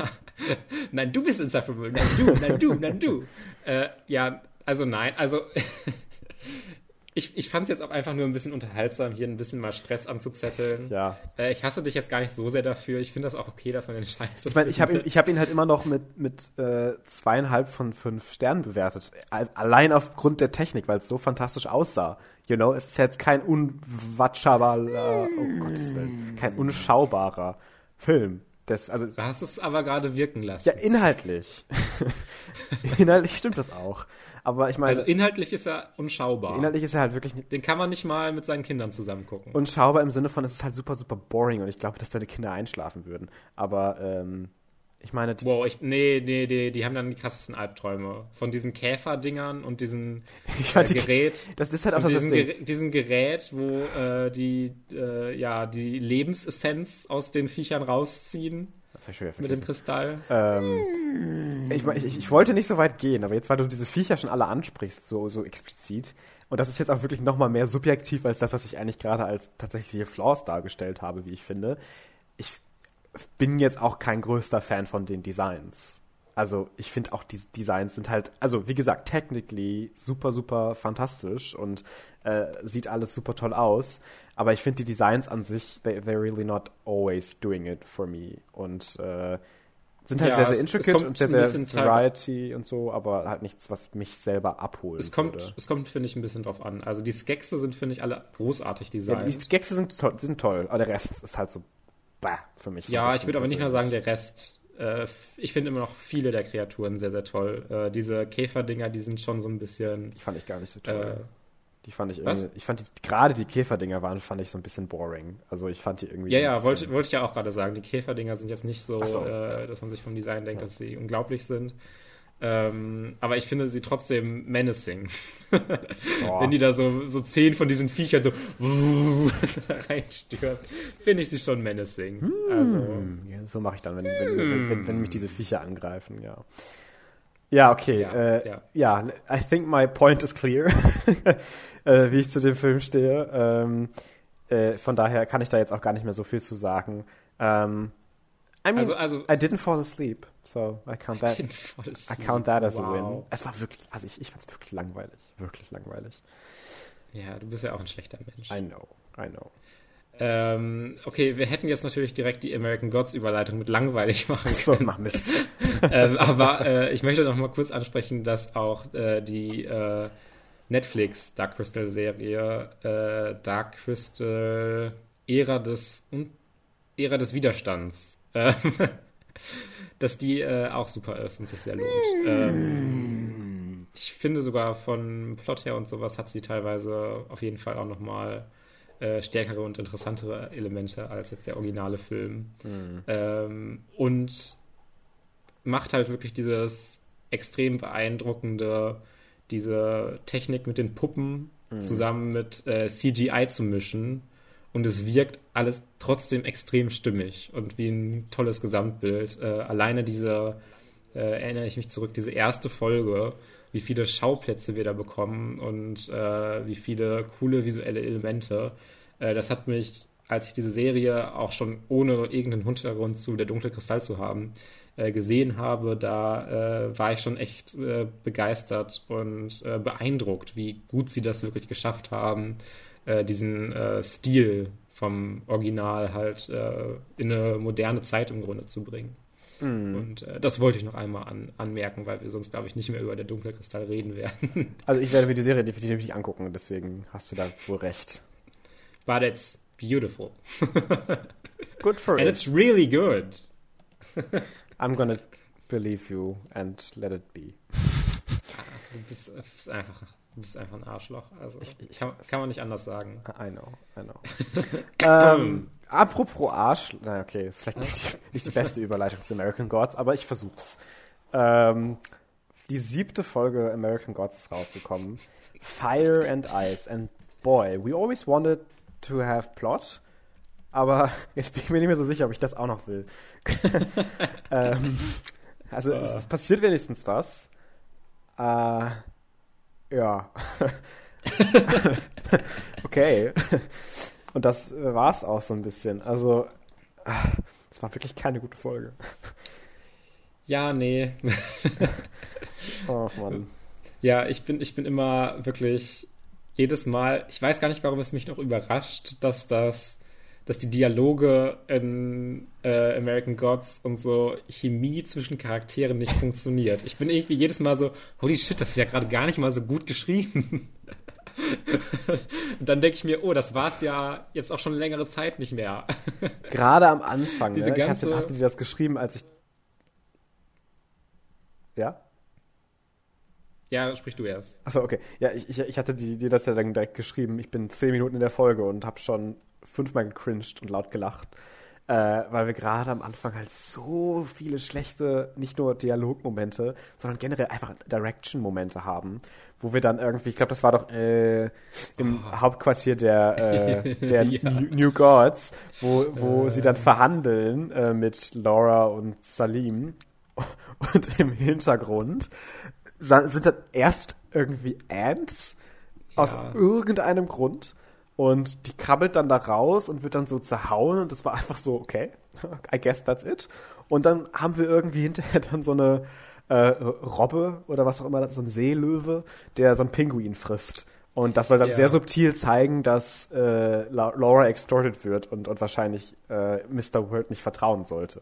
Nein, du bist insufferable. Nein, du, nein, du, nein, du. Äh, ja, also nein, also ich, ich fand es jetzt auch einfach nur ein bisschen unterhaltsam, hier ein bisschen mal Stress anzuzetteln. Ja. Äh, ich hasse dich jetzt gar nicht so sehr dafür. Ich finde das auch okay, dass man den Scheiß. Ich meine, ich habe ihn, hab ihn halt immer noch mit, mit äh, zweieinhalb von fünf Sternen bewertet. Allein aufgrund der Technik, weil es so fantastisch aussah. You know, es ist jetzt kein unwatschbarer, oh Gottes Willen, kein unschaubarer Film. Das, also, du hast es aber gerade wirken lassen. Ja, inhaltlich. [laughs] inhaltlich stimmt das auch. Aber ich meine. Also inhaltlich ist er unschaubar. Inhaltlich ist er halt wirklich. Den kann man nicht mal mit seinen Kindern zusammen gucken. Unschaubar im Sinne von, es ist halt super, super boring und ich glaube, dass deine Kinder einschlafen würden. Aber ähm, ich meine, wow, ich, nee, nee, nee, die haben dann die krassesten Albträume. Von diesen Käferdingern und diesen [laughs] äh, Gerät. Die, das ist halt auch das diesen, Ger diesen Gerät, wo äh, die, äh, ja, die Lebensessenz aus den Viechern rausziehen. Das ich schon wieder mit dem Kristall. Ähm, ich, ich, ich, wollte nicht so weit gehen, aber jetzt, weil du diese Viecher schon alle ansprichst, so, so explizit, und das ist jetzt auch wirklich noch mal mehr subjektiv als das, was ich eigentlich gerade als tatsächliche Flaws dargestellt habe, wie ich finde. Bin jetzt auch kein größter Fan von den Designs. Also ich finde auch die Designs sind halt, also wie gesagt, technically super, super fantastisch und äh, sieht alles super toll aus. Aber ich finde die Designs an sich, they, they're really not always doing it for me. Und äh, sind halt ja, sehr, sehr intricate und sehr, sehr Variety und so, aber halt nichts, was mich selber abholt. Es kommt, würde. es kommt, finde ich, ein bisschen drauf an. Also die Skexe sind, finde ich, alle großartig designt. Ja, die Skexe sind, to sind toll, aber der Rest ist halt so bah, für mich. So ja, ich würde aber nicht mal sagen, der Rest. Äh, ich finde immer noch viele der Kreaturen sehr, sehr toll. Äh, diese Käferdinger, die sind schon so ein bisschen. Die fand ich gar nicht so toll. Äh, die fand ich irgendwie, was? ich fand die, gerade die Käferdinger waren, fand ich so ein bisschen boring. Also ich fand die irgendwie. Ja, so ja, wollte, wollte ich ja auch gerade sagen. Die Käferdinger sind jetzt nicht so, so. Äh, dass man sich vom Design denkt, ja. dass sie unglaublich sind. Ähm, aber ich finde sie trotzdem menacing. Wenn die da so, so zehn von diesen Viechern so [laughs] reinstürmen, finde ich sie schon menacing. Hm. Also, ja, so mache ich dann, wenn, wenn, wenn, wenn, wenn mich diese Viecher angreifen, ja. Ja, okay. Ja, äh, ja. ja, I think my point is clear, [laughs] äh, wie ich zu dem Film stehe. Ähm, äh, von daher kann ich da jetzt auch gar nicht mehr so viel zu sagen. Ähm, I mean, also, also, I didn't fall asleep, so I count that. I count that as wow. a win. Es war wirklich, also ich, ich fand es wirklich langweilig, wirklich langweilig. Ja, du bist ja auch ein schlechter Mensch. I know, I know. Ähm, okay, wir hätten jetzt natürlich direkt die American Gods Überleitung mit langweilig [laughs] machen können. So, mach Mist. [laughs] ähm, aber äh, ich möchte noch mal kurz ansprechen, dass auch äh, die äh, Netflix Dark Crystal Serie äh, Dark Crystal Ära des Ära des Widerstands ähm, [laughs] dass die äh, auch super ist und sich sehr lohnt. Ähm, ich finde sogar von Plot her und sowas hat sie teilweise auf jeden Fall auch nochmal äh, stärkere und interessantere Elemente als jetzt der originale Film. Mhm. Ähm, und macht halt wirklich dieses extrem beeindruckende, diese Technik mit den Puppen mhm. zusammen mit äh, CGI zu mischen und es wirkt alles trotzdem extrem stimmig und wie ein tolles Gesamtbild. Äh, alleine diese, äh, erinnere ich mich zurück, diese erste Folge, wie viele Schauplätze wir da bekommen und äh, wie viele coole visuelle Elemente. Äh, das hat mich, als ich diese Serie auch schon ohne irgendeinen Hintergrund zu Der dunkle Kristall zu haben, äh, gesehen habe, da äh, war ich schon echt begeistert und beeindruckt, wie gut sie das wirklich geschafft haben äh, diesen äh, Stil vom Original halt äh, in eine moderne Zeit im Grunde zu bringen. Mm. Und äh, das wollte ich noch einmal an, anmerken, weil wir sonst, glaube ich, nicht mehr über der dunkle Kristall reden werden. [laughs] Also ich werde mir die Serie definitiv nicht angucken, deswegen hast du da wohl recht. But it's beautiful. [laughs] good for and it. And it's really good. [laughs] I'm gonna believe you and let it be. Ah, du bist, du bist einfach Du bist einfach ein Arschloch. Also ich, kann, kann, man nicht anders sagen. I know, I know. [laughs] ähm, apropos Arsch, na okay, ist vielleicht nicht die, nicht die, beste Überleitung zu American Gods, aber ich versuch's. Ähm, die siebte Folge American Gods ist rausgekommen. Fire and Ice. And boy, we always wanted to have plot. Aber [laughs] jetzt bin ich mir nicht mehr so sicher, ob ich das auch noch will. [laughs] ähm, also es, es, passiert wenigstens was. Äh, ja. [laughs] okay. Und das war es auch so ein bisschen. Also, es war wirklich keine gute Folge. Ja, nee. oh Mann. Ja, ich bin, ich bin immer wirklich jedes Mal, ich weiß gar nicht, warum es mich noch überrascht, dass das, dass die Dialoge in äh, American Gods und so Chemie zwischen Charakteren nicht funktioniert. Ich bin irgendwie jedes Mal so, holy shit, das ist ja gerade gar nicht mal so gut geschrieben. [laughs] Und dann denke ich mir, oh, das war es ja jetzt auch schon längere Zeit nicht mehr. [laughs] Gerade am Anfang. Diese ne? ganze... Ich hatte, hatte die das geschrieben, als ich. Ja? Ja, sprich du erst. Achso, okay. Ja, ich, ich, ich hatte dir das ja dann direkt geschrieben. Ich bin zehn Minuten in der Folge und habe schon fünfmal gecringed und laut gelacht äh, weil wir gerade am Anfang halt so viele schlechte, nicht nur Dialogmomente, sondern generell einfach Direction-Momente haben, wo wir dann irgendwie, ich glaube, das war doch äh, im oh. Hauptquartier der, äh, der [laughs] ja. New Gods, wo, wo äh. sie dann verhandeln äh, mit Laura und Salim [laughs] und im Hintergrund sind dann erst irgendwie Ants ja. aus irgendeinem Grund und die krabbelt dann da raus und wird dann so zerhauen und das war einfach so, okay, I guess that's it. Und dann haben wir irgendwie hinterher dann so eine äh, Robbe oder was auch immer, so ein Seelöwe, der so ein Pinguin frisst. Und das soll dann ja. sehr subtil zeigen, dass äh, Laura extorted wird und, und wahrscheinlich äh, Mr. World nicht vertrauen sollte.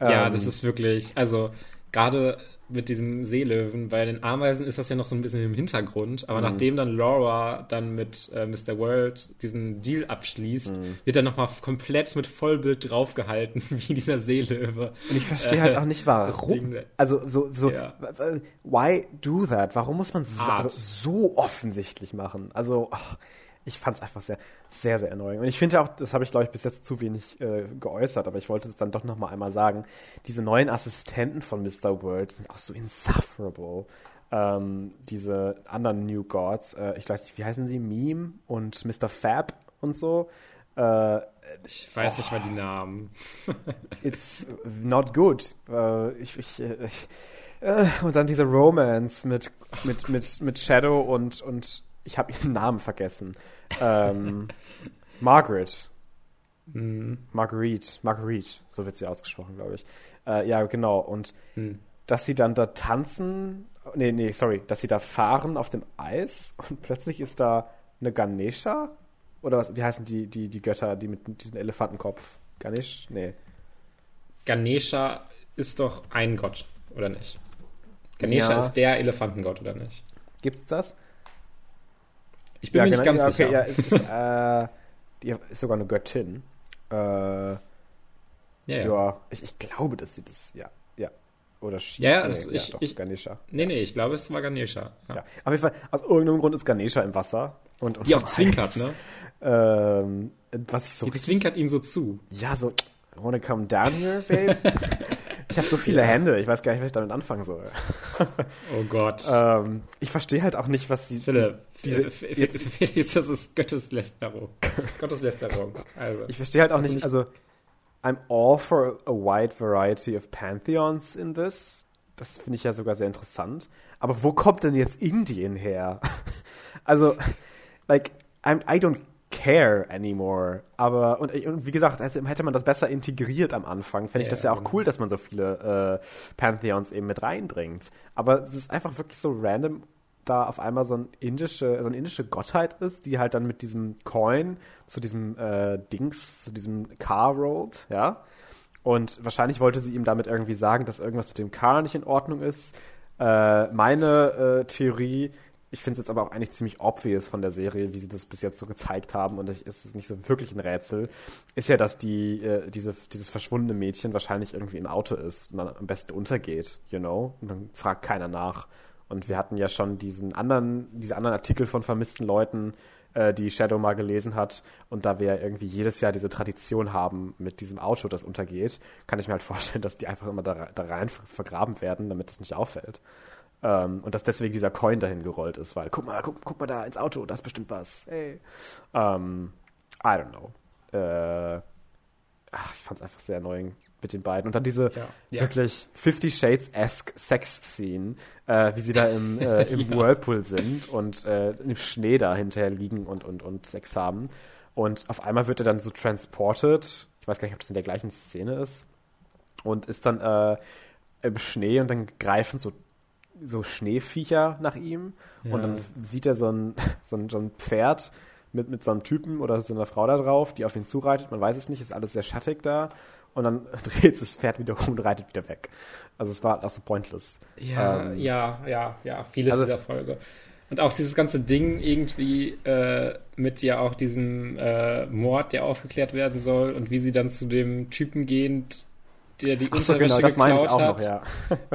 Ja, ähm, das ist wirklich, also gerade mit diesem Seelöwen. Bei den Ameisen ist das ja noch so ein bisschen im Hintergrund. Aber mhm. nachdem dann Laura dann mit äh, Mr. World diesen Deal abschließt, mhm. wird er nochmal komplett mit Vollbild draufgehalten, [laughs] wie dieser Seelöwe. Und ich verstehe halt auch nicht, warum. Also so, so ja. why do that? Warum muss man so, also, so offensichtlich machen? Also, ach, ich fand es einfach sehr, sehr, sehr erneuend. Und ich finde auch, das habe ich, glaube ich, bis jetzt zu wenig äh, geäußert, aber ich wollte es dann doch noch mal einmal sagen, diese neuen Assistenten von Mr. World sind auch so insufferable. Ähm, diese anderen New Gods, äh, ich weiß nicht, wie heißen sie? Meme und Mr. Fab und so. Äh, ich weiß oh, nicht mal die Namen. [laughs] it's not good. Äh, ich, ich, äh, ich äh, und dann diese Romance mit, mit, mit, mit Shadow und, und ich habe ihren Namen vergessen. Ähm, Margaret. Mm. Marguerite. Marguerite, so wird sie ausgesprochen, glaube ich. Äh, ja, genau. Und mm. dass sie dann da tanzen, nee, nee, sorry, dass sie da fahren auf dem Eis und plötzlich ist da eine Ganesha? Oder was, wie heißen die, die, die Götter, die mit diesem Elefantenkopf? Ganesh? Nee. Ganesha ist doch ein Gott, oder nicht? Ganesha ja. ist der Elefantengott, oder nicht? Gibt's das? Ich bin ja, mir nicht genau, ganz okay, sicher. Ja, es ist, äh, die ist sogar eine Göttin. Äh, ja, ja. ja ich, ich, glaube, dass sie das, ja, ja. Oder Shiva. Ja, ja, nee, ich, ja, doch, ich, Ganesha. Nee, nee, ich glaube, es war Ganesha. Ja. ja. Auf jeden Fall, aus irgendeinem Grund ist Ganesha im Wasser. Und, und die auch [laughs] zwinkert, ne? Ähm, was ich so die zwinkert ihm so zu. Ja, so, wanna come down here, babe? [laughs] Ich habe so viele ja. Hände, ich weiß gar nicht, was ich damit anfangen soll. [laughs] Oh Gott. ähm, ich verstehe halt auch nicht, was sie. Philipp, diese, Felix, das ist Gotteslästerung. Gotteslästerung. Also. Ich verstehe halt auch nicht, also I'm all for a wide variety of pantheons in this. Das finde ich ja sogar sehr interessant. Aber wo kommt denn jetzt Indien her? [laughs] also, like, I'm, I don't care anymore. Aber, und, und, wie gesagt, hätte man das besser integriert am Anfang, fände ich ja, das ja auch genau. cool, dass man so viele äh, Pantheons eben mit reinbringt. Aber es ist einfach wirklich so random, da auf einmal so, ein indische, so eine indische Gottheit ist, die halt dann mit diesem Coin zu diesem äh, Dings, zu diesem Car rollt, ja. Und wahrscheinlich wollte sie ihm damit irgendwie sagen, dass irgendwas mit dem Car nicht in Ordnung ist. Äh, meine äh, Theorie ich finde es jetzt aber auch eigentlich ziemlich obvious von der Serie, wie sie das bis jetzt so gezeigt haben und es ist nicht so wirklich ein Rätsel, ist ja, dass die, äh, diese, dieses verschwundene Mädchen wahrscheinlich irgendwie im Auto ist und dann am besten untergeht, you know? Und dann fragt keiner nach. Und wir hatten ja schon diesen anderen, diese anderen Artikel von vermissten Leuten, äh, die Shadow mal gelesen hat. Und da wir ja irgendwie jedes Jahr diese Tradition haben mit diesem Auto, das untergeht, kann ich mir halt [laughs] vorstellen, dass die einfach immer da, da rein vergraben werden, damit das nicht auffällt. Ähm, und dass deswegen dieser Coin dahin gerollt ist, weil guck mal, guck, guck mal da ins Auto, das ist bestimmt was. Hey. Ähm, I don't know. Äh, ach, ich fand es einfach sehr annoying mit den beiden. Und dann diese Ja. Ja. wirklich Fifty Shades-esque Sex-Scene, äh, wie sie da im, äh, [laughs] im Ja. Whirlpool sind und äh, im Schnee da hinterher liegen und, und, und Sex haben. Und auf einmal wird er dann so transported. Ich weiß gar nicht, ob das in der gleichen Szene ist. Und ist dann äh, im Schnee und dann greifen so, so Schneeviecher nach ihm. Und Ja. dann sieht er so ein, [laughs] so ein, so ein Pferd mit, mit so einem Typen oder so einer Frau da drauf, die auf ihn zureitet. Man weiß es nicht, ist alles sehr schattig da. Und dann [laughs] dreht das Pferd wieder um und reitet wieder weg. Also es war auch so pointless. Ja, Ähm, ja, ja, ja, vieles also- dieser Folge. Und auch dieses ganze Ding irgendwie äh, mit ja auch diesem äh, Mord, der aufgeklärt werden soll und wie sie dann zu dem Typen gehen, der die Ach so, Unterwäsche genau, das meine ich auch hat. noch, ja.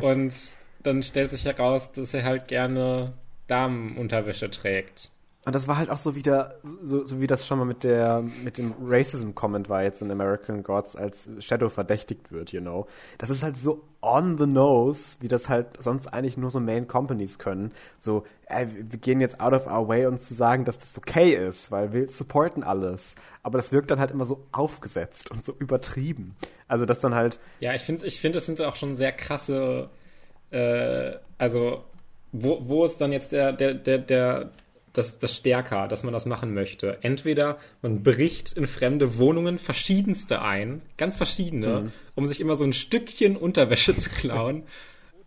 Und [laughs] dann stellt sich heraus, dass er halt gerne Damenunterwäsche trägt. Und das war halt auch so wieder, so, so wie das schon mal mit der, mit dem Racism-Comment war jetzt in American Gods, als Shadow verdächtigt wird, you know. Das ist halt so on the nose, wie das halt sonst eigentlich nur so Main Companies können. So, ey, wir gehen jetzt out of our way, um zu sagen, dass das okay ist, weil wir supporten alles. Aber das wirkt dann halt immer so aufgesetzt und so übertrieben. Also, das dann halt, Ja, ich finde, ich finde, es sind auch schon sehr krasse, äh, also wo, wo ist dann jetzt der, der, der, der, das, das stärker, dass man das machen möchte? Entweder man bricht in fremde Wohnungen verschiedenste ein, ganz verschiedene, um sich immer so ein Stückchen Unterwäsche zu klauen,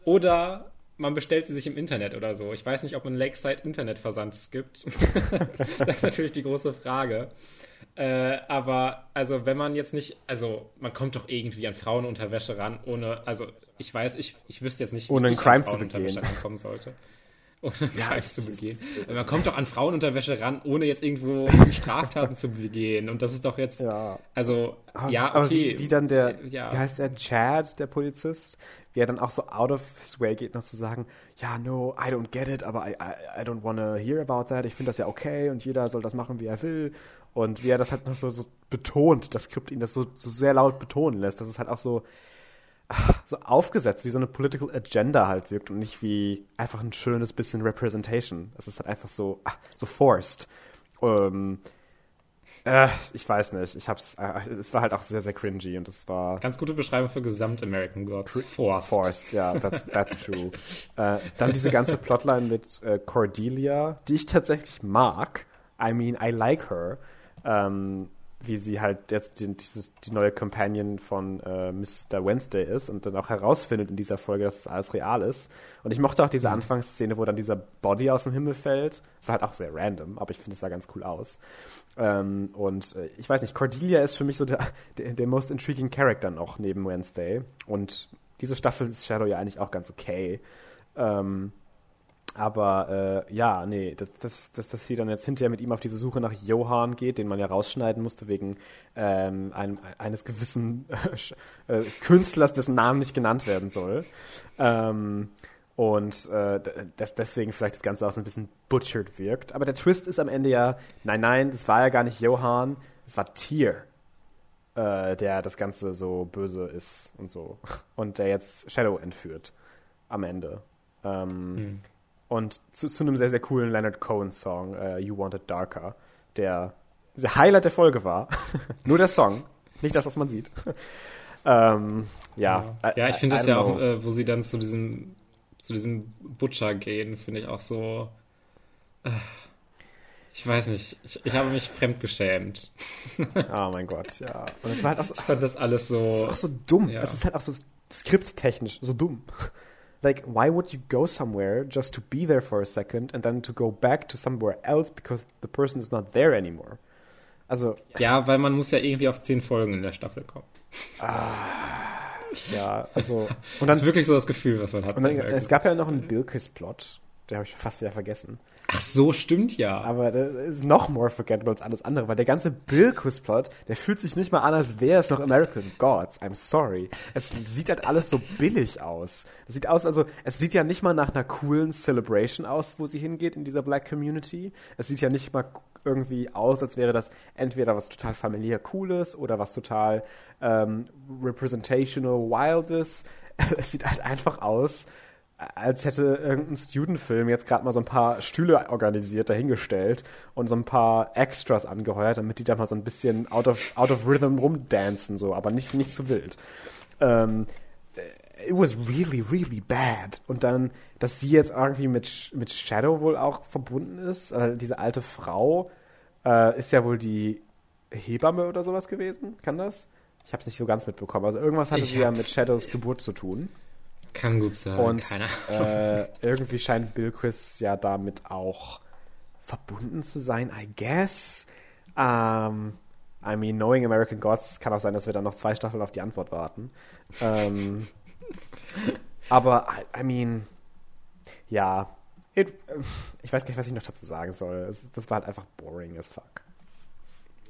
oder man bestellt sie sich im Internet oder so. Ich weiß nicht, ob man Lakeside Internetversand es gibt. [laughs] das ist natürlich die große Frage. Äh, aber also wenn man jetzt nicht, also man kommt doch irgendwie an Frauenunterwäsche ran, ohne, also ich weiß, ich, ich wüsste jetzt nicht, Ohne einen Crime zu begehen. rankommen sollte. Ohne einen Ja, Crime zu ist- begehen. Aber man kommt doch an Frauenunterwäsche ran, ohne jetzt irgendwo Straftaten zu begehen. Und das ist doch jetzt, ja. also, Aber, ja, aber okay. wie, wie dann der, Ja. wie heißt der, Chad, der Polizist, wie er dann auch so out of his way geht, noch zu sagen, ja, no, I don't get it, aber I, I, I don't wanna hear about that, ich finde das ja okay und jeder soll das machen, wie er will. Und wie er das halt noch so, so betont, das Skript ihn das so, so sehr laut betonen lässt, dass es halt auch so, so aufgesetzt, wie so eine Political Agenda halt wirkt und nicht wie einfach ein schönes bisschen Representation. Es ist halt einfach so, ah, so forced. Ähm, äh, ich weiß nicht. Ich hab's, äh, es war halt auch sehr, sehr cringy und es war Ganz gute Beschreibung für Gesamt-American Gods. Forced. forced, ja, that's, that's [laughs] true. äh, dann diese ganze Plotline mit äh, Cordelia, die ich tatsächlich mag. I mean, I like her. Ähm, wie sie halt jetzt die, dieses, die neue Companion von äh, Mr. Wednesday ist und dann auch herausfindet in dieser Folge, dass das alles real ist. Und ich mochte auch diese Anfangsszene, wo dann dieser Body aus dem Himmel fällt. Das war halt auch sehr random, aber ich finde, es sah ganz cool aus. Ähm, und äh, ich weiß nicht, Cordelia ist für mich so der, der, der most intriguing Character noch neben Wednesday. Und diese Staffel ist Shadow ja eigentlich auch ganz okay. Ähm, aber äh, ja, nee, dass, dass, dass, dass sie dann jetzt hinterher mit ihm auf diese Suche nach Johann geht, den man ja rausschneiden musste wegen ähm, einem, eines gewissen äh, Künstlers, dessen Namen nicht genannt werden soll. Ähm, und äh, dass deswegen vielleicht das Ganze auch so ein bisschen butchered wirkt. Aber der Twist ist am Ende ja, nein, nein, das war ja gar nicht Johann, es war Tyr, äh, der das Ganze so böse ist und so. Und der jetzt Shadow entführt am Ende. Ähm, Hm. Und zu, zu einem sehr, sehr coolen Leonard Cohen-Song, äh, You Want It Darker, der der Highlight der Folge war. [laughs] Nur der Song, nicht das, was man sieht. [laughs] ähm, ja, Ja, ich finde das ja auch, äh, wo sie dann zu diesem, zu diesem Butcher gehen, finde ich auch so. Äh, ich weiß nicht, ich, ich habe mich fremdgeschämt. Oh [laughs] mein Gott, ja. Und es war halt auch so, Ich fand das alles es ist so. auch so dumm. Ja. Es ist halt auch so skripttechnisch so dumm. Like, why would you go somewhere just to be there for a second and then to go back to somewhere else because the person is not there anymore? Also, Ja, weil man muss ja irgendwie auf zehn Folgen in der Staffel kommen. ja, also. [laughs] Und Das dann, ist wirklich so das Gefühl, was man hat. dann es gab ja noch einen Bilkis-Plot. Den habe ich fast wieder vergessen. Ach so, stimmt ja. Aber das ist noch more forgettable als alles andere, weil der ganze Bilkus-Plot, der fühlt sich nicht mal an, als wäre es noch American Gods. I'm sorry. Es sieht halt alles so billig aus. Es sieht aus, also, es sieht ja nicht mal nach einer coolen Celebration aus, wo sie hingeht in dieser Black Community. Es sieht ja nicht mal irgendwie aus, als wäre das entweder was total familiär Cooles oder was total ähm, representational Wildes. [laughs] Es sieht halt einfach aus als hätte irgendein Student-Film jetzt gerade mal so ein paar Stühle organisiert, dahingestellt und so ein paar Extras angeheuert, damit die da mal so ein bisschen out of, out of rhythm rumdancen, so, aber nicht, nicht zu wild. Ähm, it was really, really bad. Und dann, dass sie jetzt irgendwie mit, mit Shadow wohl auch verbunden ist, äh, diese alte Frau, äh, ist ja wohl die Hebamme oder sowas gewesen, kann das? Ich habe es nicht so ganz mitbekommen. Also irgendwas hatte Ich sie ja mit Shadows Geburt zu tun. Kann gut sein. Und äh, irgendwie scheint Bill Chris ja damit auch verbunden zu sein, I guess. Ähm, I mean, knowing American Gods, es kann auch sein, dass wir dann noch zwei Staffeln auf die Antwort warten. Ähm, [laughs] aber, I, I mean, ja, it, ich weiß gar nicht, was ich noch dazu sagen soll. Es, das war halt einfach boring as fuck.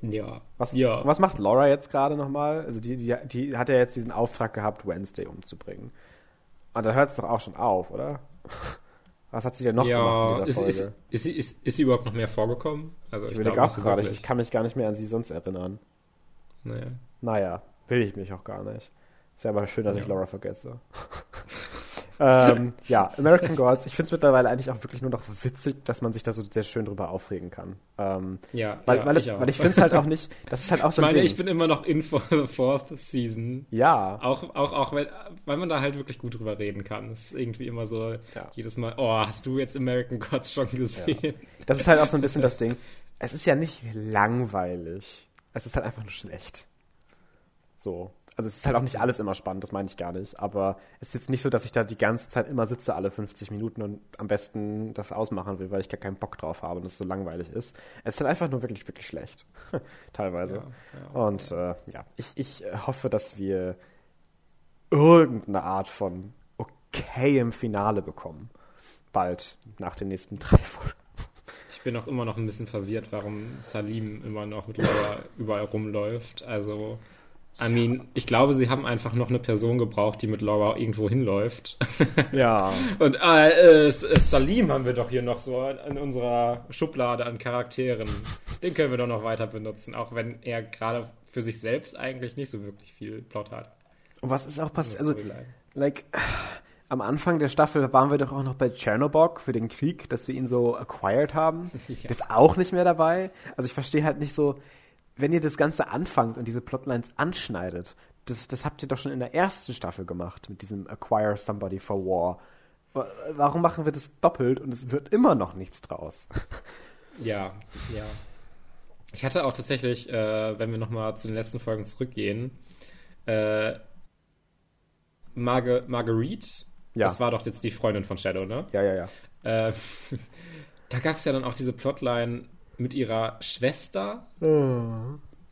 ja. Was, ja. was macht Laura jetzt gerade nochmal? Also die, die, die hat ja jetzt diesen Auftrag gehabt, Wednesday umzubringen. Und da hört es doch auch schon auf, oder? [laughs] Was hat sie denn noch ja, gemacht in ist, dieser ist, Folge? ist, sie, ist, ist sie überhaupt noch mehr vorgekommen? Also ich ich überlege auch gerade, ich, ich kann mich gar nicht mehr an sie sonst erinnern. Naja. Naja, will ich mich auch gar nicht. Ist ja aber schön, dass ich Ja. Laura vergesse. [laughs] ähm, ja, American Gods. Ich finde es mittlerweile eigentlich auch wirklich nur noch witzig, dass man sich da so sehr schön drüber aufregen kann. Ähm, Ja, weil, ja, weil, ich weil ich finde es halt auch nicht, das ist halt auch Ich [laughs] so ein meine, Ding. ich bin immer noch in for the fourth season. ja, Auch, auch, auch weil, weil man da halt wirklich gut drüber reden kann. Das ist irgendwie immer so Ja. jedes Mal, oh, hast du jetzt American Gods schon gesehen? Das ist halt auch so ein bisschen das [laughs] Ding. Es ist ja nicht langweilig. Es ist halt einfach nur schlecht. So. Also es ist halt auch nicht alles immer spannend, das meine ich gar nicht. Aber es ist jetzt nicht so, dass ich da die ganze Zeit immer sitze, alle 50 Minuten und am besten das ausmachen will, weil ich gar keinen Bock drauf habe und es so langweilig ist. Es ist halt einfach nur wirklich, wirklich schlecht. [laughs] Teilweise. Ja, ja. Und äh, ja, ich, ich äh, hoffe, dass wir irgendeine Art von okayem Finale bekommen. Bald nach den nächsten [laughs] drei Folgen. Ich bin auch immer noch ein bisschen verwirrt, warum Salim immer noch mit Laura überall rumläuft. Also, I mean, ich glaube, sie haben einfach noch eine Person gebraucht, die mit Laura irgendwo hinläuft. [laughs] Ja. Und äh, äh, Salim haben wir doch hier noch so in unserer Schublade an Charakteren. Den können wir doch noch weiter benutzen, auch wenn er gerade für sich selbst eigentlich nicht so wirklich viel Plot hat. Und was ist auch passiert? Also, like, am Anfang der Staffel waren wir doch auch noch bei Chernobog für den Krieg, dass wir ihn so acquired haben. [laughs] Ja. Ist auch nicht mehr dabei. Also ich verstehe halt nicht so, wenn ihr das Ganze anfangt und diese Plotlines anschneidet, das, das habt ihr doch schon in der ersten Staffel gemacht mit diesem Acquire Somebody for War. Wa- Warum machen wir das doppelt und es wird immer noch nichts draus? [laughs] Ja, ja. Ich hatte auch tatsächlich, äh, wenn wir nochmal zu den letzten Folgen zurückgehen, äh, Marge Marguerite, Ja. das war doch jetzt die Freundin von Shadow, ne? Ja, ja, ja. Äh, [laughs] da gab es ja dann auch diese Plotline mit ihrer Schwester,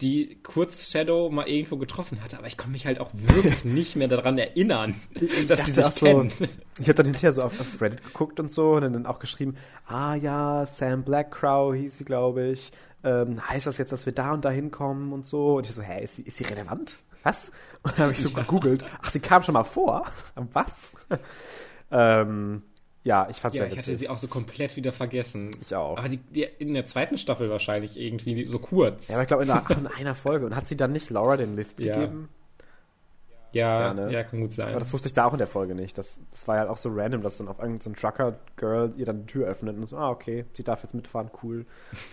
die kurz Shadow mal irgendwo getroffen hatte, aber ich kann mich halt auch wirklich [laughs] nicht mehr daran erinnern, Ich dass dachte die sich so, kennen. ich habe dann hinterher so auf, auf Reddit geguckt und so und dann auch geschrieben, ah ja, Sam Blackcrow hieß sie, glaube ich. Ähm, heißt das jetzt, dass wir da und da hinkommen und so? Und ich so, hä, ist sie, ist sie relevant? Was? Und dann habe ich so gegoogelt, ach, sie kam schon mal vor? Was? [laughs] ähm, ja, ich fand's Ja, sehr ich hatte witzig. sie auch so komplett wieder vergessen. Ich auch. Aber die, die, in der zweiten Staffel wahrscheinlich irgendwie so kurz. ja, aber ich glaube in, einer- in einer Folge. Und hat sie dann nicht Laura den Lift Ja. gegeben? Ja, Ja, ne? ja, kann gut sein. Aber das wusste ich da auch in der Folge nicht. Das, das war ja auch so random, dass dann auf irgendein so Trucker-Girl ihr dann die Tür öffnet und so, ah, okay, sie darf jetzt mitfahren, cool.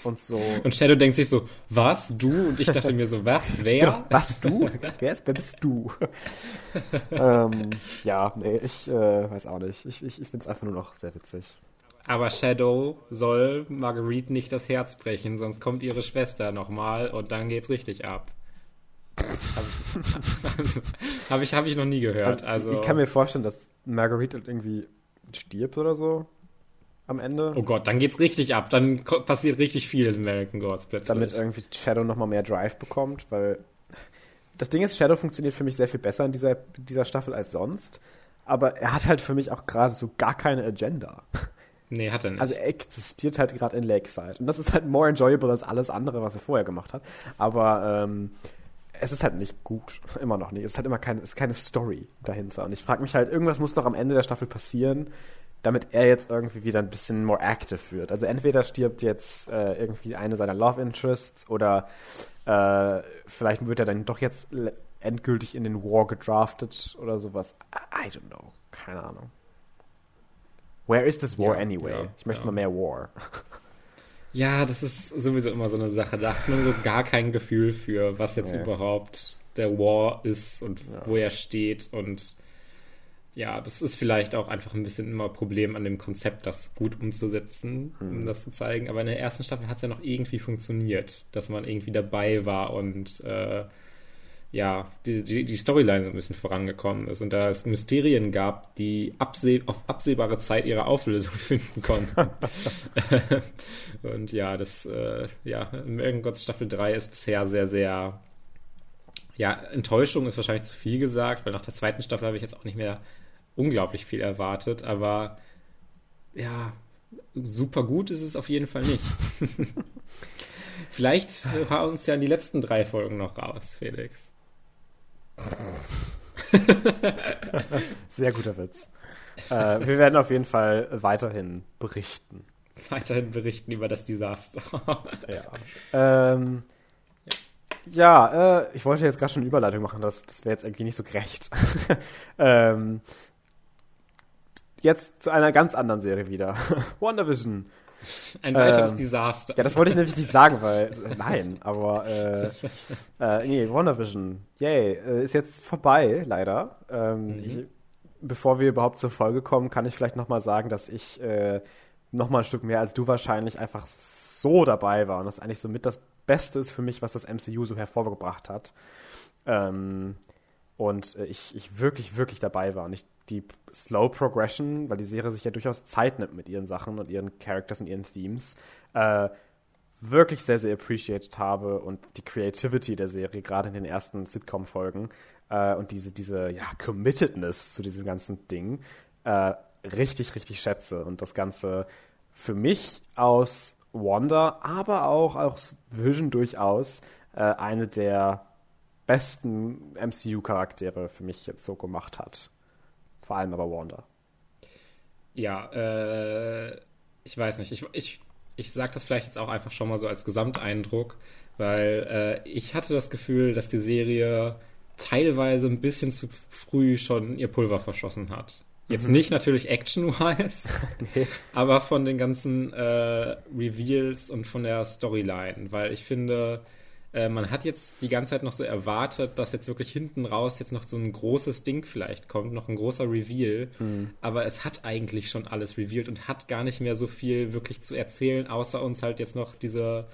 Und so. [laughs] und Shadow denkt sich so, was, du? Und ich dachte mir so, was, [laughs] wer? Genau. Was, du? [laughs] Wer, ist, wer bist du? ähm, ja, nee, ich äh, weiß auch nicht. Ich, ich, ich finde es einfach nur noch sehr witzig. Aber Shadow soll Marguerite nicht das Herz brechen, sonst kommt ihre Schwester nochmal und dann geht's richtig ab. Habe [laughs] ich, hab ich, noch nie gehört. Also, ich kann mir vorstellen, dass Marguerite irgendwie stirbt oder so am Ende. oh Gott, dann geht's richtig ab. Dann passiert richtig viel in American Gods plötzlich. damit irgendwie Shadow nochmal mehr Drive bekommt, weil das Ding ist, Shadow funktioniert für mich sehr viel besser in dieser, dieser Staffel als sonst. Aber er hat halt für mich auch gerade so gar keine Agenda. nee, hat er nicht. Also er existiert halt gerade in Lakeside. Und das ist halt more enjoyable als alles andere, was er vorher gemacht hat. Aber ähm, es ist halt nicht gut. [laughs] Immer noch nicht. Es ist halt immer keine, es ist keine Story dahinter. Und ich frage mich halt, irgendwas muss doch am Ende der Staffel passieren, damit er jetzt irgendwie wieder ein bisschen more active wird. Also entweder stirbt jetzt äh, irgendwie eine seiner Love Interests oder äh, vielleicht wird er dann doch jetzt endgültig in den War gedraftet oder sowas. I, I don't know. Keine Ahnung. Where is this war ja, anyway? Ja, ich möchte ja. mal mehr War. [laughs] Ja, das ist sowieso immer so eine Sache. Da hat man so gar kein Gefühl für, was jetzt überhaupt der War ist und wo er steht. Und ja, das ist vielleicht auch einfach ein bisschen immer ein Problem an dem Konzept, das gut umzusetzen, mhm. um das zu zeigen. Aber in der ersten Staffel hat es ja noch irgendwie funktioniert, dass man irgendwie dabei war und äh, ja, die, die, die, Storyline so ein bisschen vorangekommen ist und da es Mysterien gab, die abseh auf absehbare Zeit ihre Auflösung [laughs] finden konnten. [laughs] und ja, das, äh, ja, American Gods Staffel 3 ist bisher sehr, sehr, ja, Enttäuschung ist wahrscheinlich zu viel gesagt, weil nach der zweiten Staffel habe ich jetzt auch nicht mehr unglaublich viel erwartet, aber ja, super gut ist es auf jeden Fall nicht. [laughs] Vielleicht hauen uns ja die letzten drei Folgen noch raus, Felix. [laughs] Sehr guter Witz. Äh, wir werden auf jeden Fall weiterhin berichten. Weiterhin berichten über das Desaster. [laughs] ja. Ähm, ja, äh, ich wollte jetzt gerade schon eine Überleitung machen, das, das wäre jetzt irgendwie nicht so gerecht. [laughs] ähm, jetzt zu einer ganz anderen Serie wieder. WandaVision. [laughs] Ein weiteres ähm, Desaster. Ja, das wollte ich nämlich nicht sagen, weil. Nein, aber. Äh, äh, nee, WandaVision. Yay. Äh, ist jetzt vorbei, leider. Ähm, mhm. ich, bevor wir überhaupt zur Folge kommen, kann ich vielleicht nochmal sagen, dass ich äh, nochmal ein Stück mehr als du wahrscheinlich einfach so dabei war. Und das eigentlich so mit das Beste ist für mich, was das MCU so hervorgebracht hat. Ähm, und äh, ich, ich wirklich, wirklich dabei war. Und ich die Slow Progression, weil die Serie sich ja durchaus Zeit nimmt mit ihren Sachen und ihren Characters und ihren Themes, äh, wirklich sehr, sehr appreciated habe und die Creativity der Serie, gerade in den ersten Sitcom-Folgen äh, und diese, diese ja, Committedness zu diesem ganzen Ding äh, richtig, richtig schätze und das Ganze für mich aus Wanda, aber auch aus Vision durchaus äh, eine der besten MCU-Charaktere für mich jetzt so gemacht hat. Vor allem aber Wanda. Ja, äh, ich weiß nicht. Ich, ich, ich sage das vielleicht jetzt auch einfach schon mal so als Gesamteindruck, weil äh, ich hatte das Gefühl, dass die Serie teilweise ein bisschen zu früh schon ihr Pulver verschossen hat. Jetzt mhm. nicht natürlich action-wise, [laughs] nee. aber von den ganzen äh, Reveals und von der Storyline, weil ich finde, äh, man hat jetzt die ganze Zeit noch so erwartet, dass jetzt wirklich hinten raus jetzt noch so ein großes Ding vielleicht kommt, noch ein großer Reveal. Mhm. Aber es hat eigentlich schon alles revealed und hat gar nicht mehr so viel wirklich zu erzählen, außer uns halt jetzt noch diese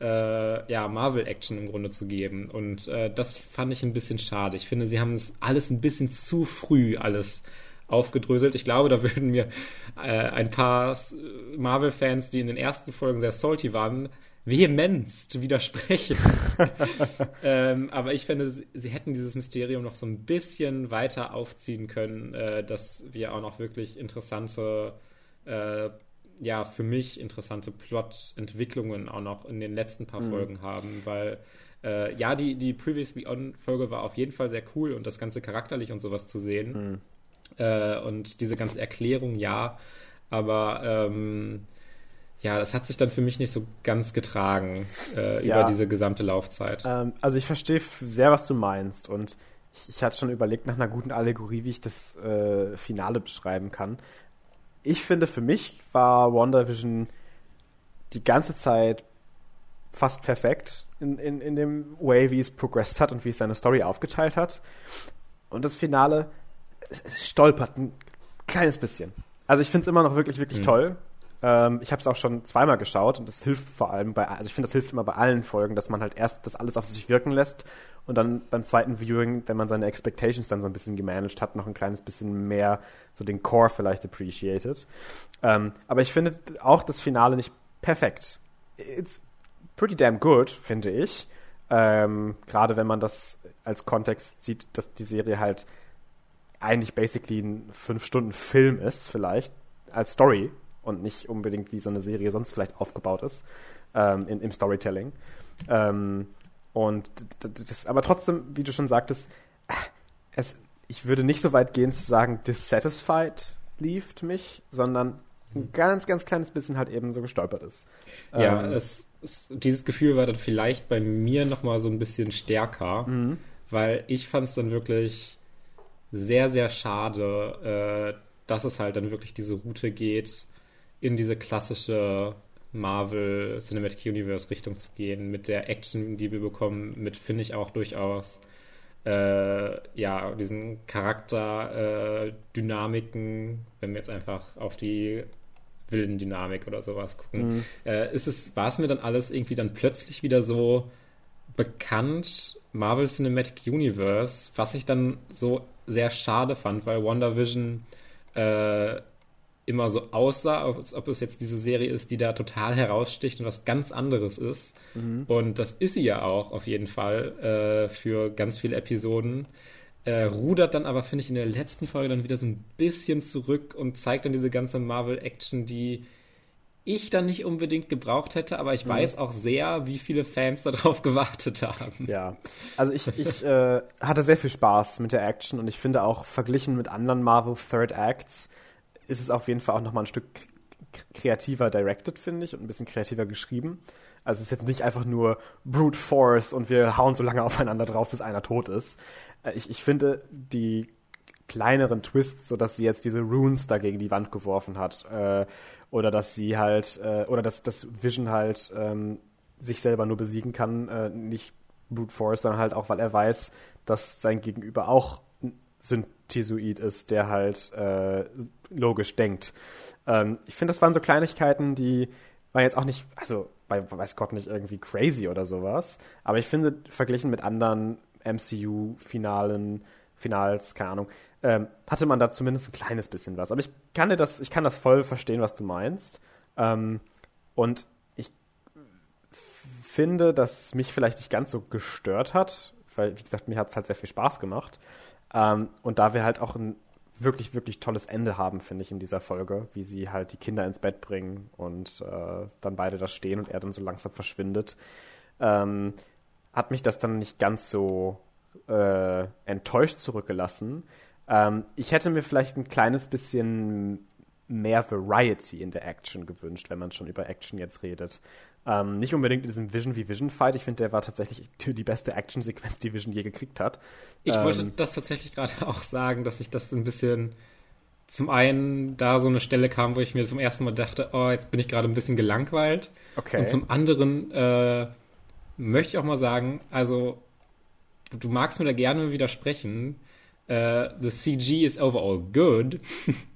äh, ja, Marvel-Action im Grunde zu geben. Und äh, das fand ich ein bisschen schade. Ich finde, sie haben es alles ein bisschen zu früh alles aufgedröselt. Ich glaube, da würden mir äh, ein paar Marvel-Fans, die in den ersten Folgen sehr salty waren, vehemenzt widersprechen. [laughs] ähm, aber ich finde, sie, sie, hätten dieses Mysterium noch so ein bisschen weiter aufziehen können, äh, dass wir auch noch wirklich interessante, äh, ja, für mich interessante Plot-Entwicklungen auch noch in den letzten paar mhm. Folgen haben, weil äh, ja, die, die Previously On-Folge war auf jeden Fall sehr cool und das Ganze charakterlich und sowas zu sehen. Mhm. Äh, und diese ganze Erklärung, ja, aber ähm, ja, das hat sich dann für mich nicht so ganz getragen äh, ja. über diese gesamte Laufzeit. Ähm, also ich verstehe sehr, was du meinst und ich, ich hatte schon überlegt nach einer guten Allegorie, wie ich das äh, Finale beschreiben kann. Ich finde, für mich war WandaVision die ganze Zeit fast perfekt in, in, in dem Way, wie es progressed hat und wie es seine Story aufgeteilt hat. Und das Finale stolpert ein kleines bisschen. Also ich finde es immer noch wirklich, wirklich mhm. toll. Ähm, ich habe es auch schon zweimal geschaut und das hilft vor allem bei, also ich finde, das hilft immer bei allen Folgen, dass man halt erst das alles auf sich wirken lässt und dann beim zweiten Viewing, wenn man seine Expectations dann so ein bisschen gemanagt hat, noch ein kleines bisschen mehr so den Core vielleicht appreciated. Ähm, aber ich finde auch das Finale nicht perfekt. It's pretty damn good, finde ich. Ähm, Gerade wenn man das als Kontext sieht, dass die Serie halt eigentlich basically ein fünf Stunden Film ist, vielleicht als Story und nicht unbedingt wie so eine Serie sonst vielleicht aufgebaut ist ähm, in, im Storytelling. Ähm, und das, aber trotzdem, wie du schon sagtest, es, ich würde nicht so weit gehen zu sagen, dissatisfied lieft mich, sondern ein mhm. ganz, ganz kleines bisschen halt eben so gestolpert ist. Ja, ähm, es, es, dieses Gefühl war dann vielleicht bei mir nochmal so ein bisschen stärker, mhm. weil ich fand es dann wirklich sehr, sehr schade, äh, dass es halt dann wirklich diese Route geht, in diese klassische Marvel Cinematic Universe Richtung zu gehen, mit der Action, die wir bekommen, mit, finde ich auch durchaus, äh, ja, diesen Charakterdynamiken, äh, wenn wir jetzt einfach auf die wilden Dynamik oder sowas gucken, mhm. äh, ist es, war es mir dann alles irgendwie dann plötzlich wieder so bekannt, Marvel Cinematic Universe, was ich dann so sehr schade fand, weil WandaVision äh, immer so aussah, als ob es jetzt diese Serie ist, die da total heraussticht und was ganz anderes ist. Mhm. Und das ist sie ja auch auf jeden Fall äh, für ganz viele Episoden. Äh, rudert dann aber, finde ich, in der letzten Folge dann wieder so ein bisschen zurück und zeigt dann diese ganze Marvel-Action, die ich dann nicht unbedingt gebraucht hätte, aber ich mhm. weiß auch sehr, wie viele Fans darauf [laughs] gewartet haben. Ja, also ich, ich äh, hatte sehr viel Spaß mit der Action und ich finde auch verglichen mit anderen Marvel Third Acts ist es auf jeden Fall auch nochmal ein Stück kreativer directed, finde ich, und ein bisschen kreativer geschrieben. Also es ist jetzt nicht einfach nur Brute Force und wir hauen so lange [laughs] aufeinander drauf, bis einer tot ist. Äh, ich, ich finde die kleineren Twists, so dass sie jetzt diese Runes da gegen die Wand geworfen hat, äh, oder dass sie halt, äh, oder dass das Vision halt ähm, sich selber nur besiegen kann, äh, nicht Brute Force, sondern halt auch, weil er weiß, dass sein Gegenüber auch Synthesoid ist, der halt äh, logisch denkt. Ähm, ich finde, das waren so Kleinigkeiten, die waren jetzt auch nicht, also bei weiß Gott nicht irgendwie crazy oder sowas, aber ich finde, verglichen mit anderen MCU-Finalen, Finals, keine Ahnung, ähm, hatte man da zumindest ein kleines bisschen was. Aber ich kann dir das, ich kann das voll verstehen, was du meinst. Ähm, und ich finde, dass mich vielleicht nicht ganz so gestört hat, weil, wie gesagt, mir hat es halt sehr viel Spaß gemacht. Ähm, und da wir halt auch ein wirklich, wirklich tolles Ende haben, finde ich, in dieser Folge, wie sie halt die Kinder ins Bett bringen und äh, dann beide da stehen und er dann so langsam verschwindet, ähm, hat mich das dann nicht ganz so äh, enttäuscht zurückgelassen. Ähm, ich hätte mir vielleicht ein kleines bisschen mehr Variety in der Action gewünscht, wenn man schon über Action jetzt redet. Ähm, nicht unbedingt in diesem Vision wie Vision Fight. Ich finde, der war tatsächlich die beste Action-Sequenz, die Vision je gekriegt hat. Ich ähm, wollte das tatsächlich gerade [laughs] auch sagen, dass ich das ein bisschen zum einen da so eine Stelle kam, wo ich mir zum ersten Mal dachte, oh, jetzt bin ich gerade ein bisschen gelangweilt. Okay. Und zum anderen äh, möchte ich auch mal sagen, also du magst mir da gerne widersprechen. Uh, the CG is overall good,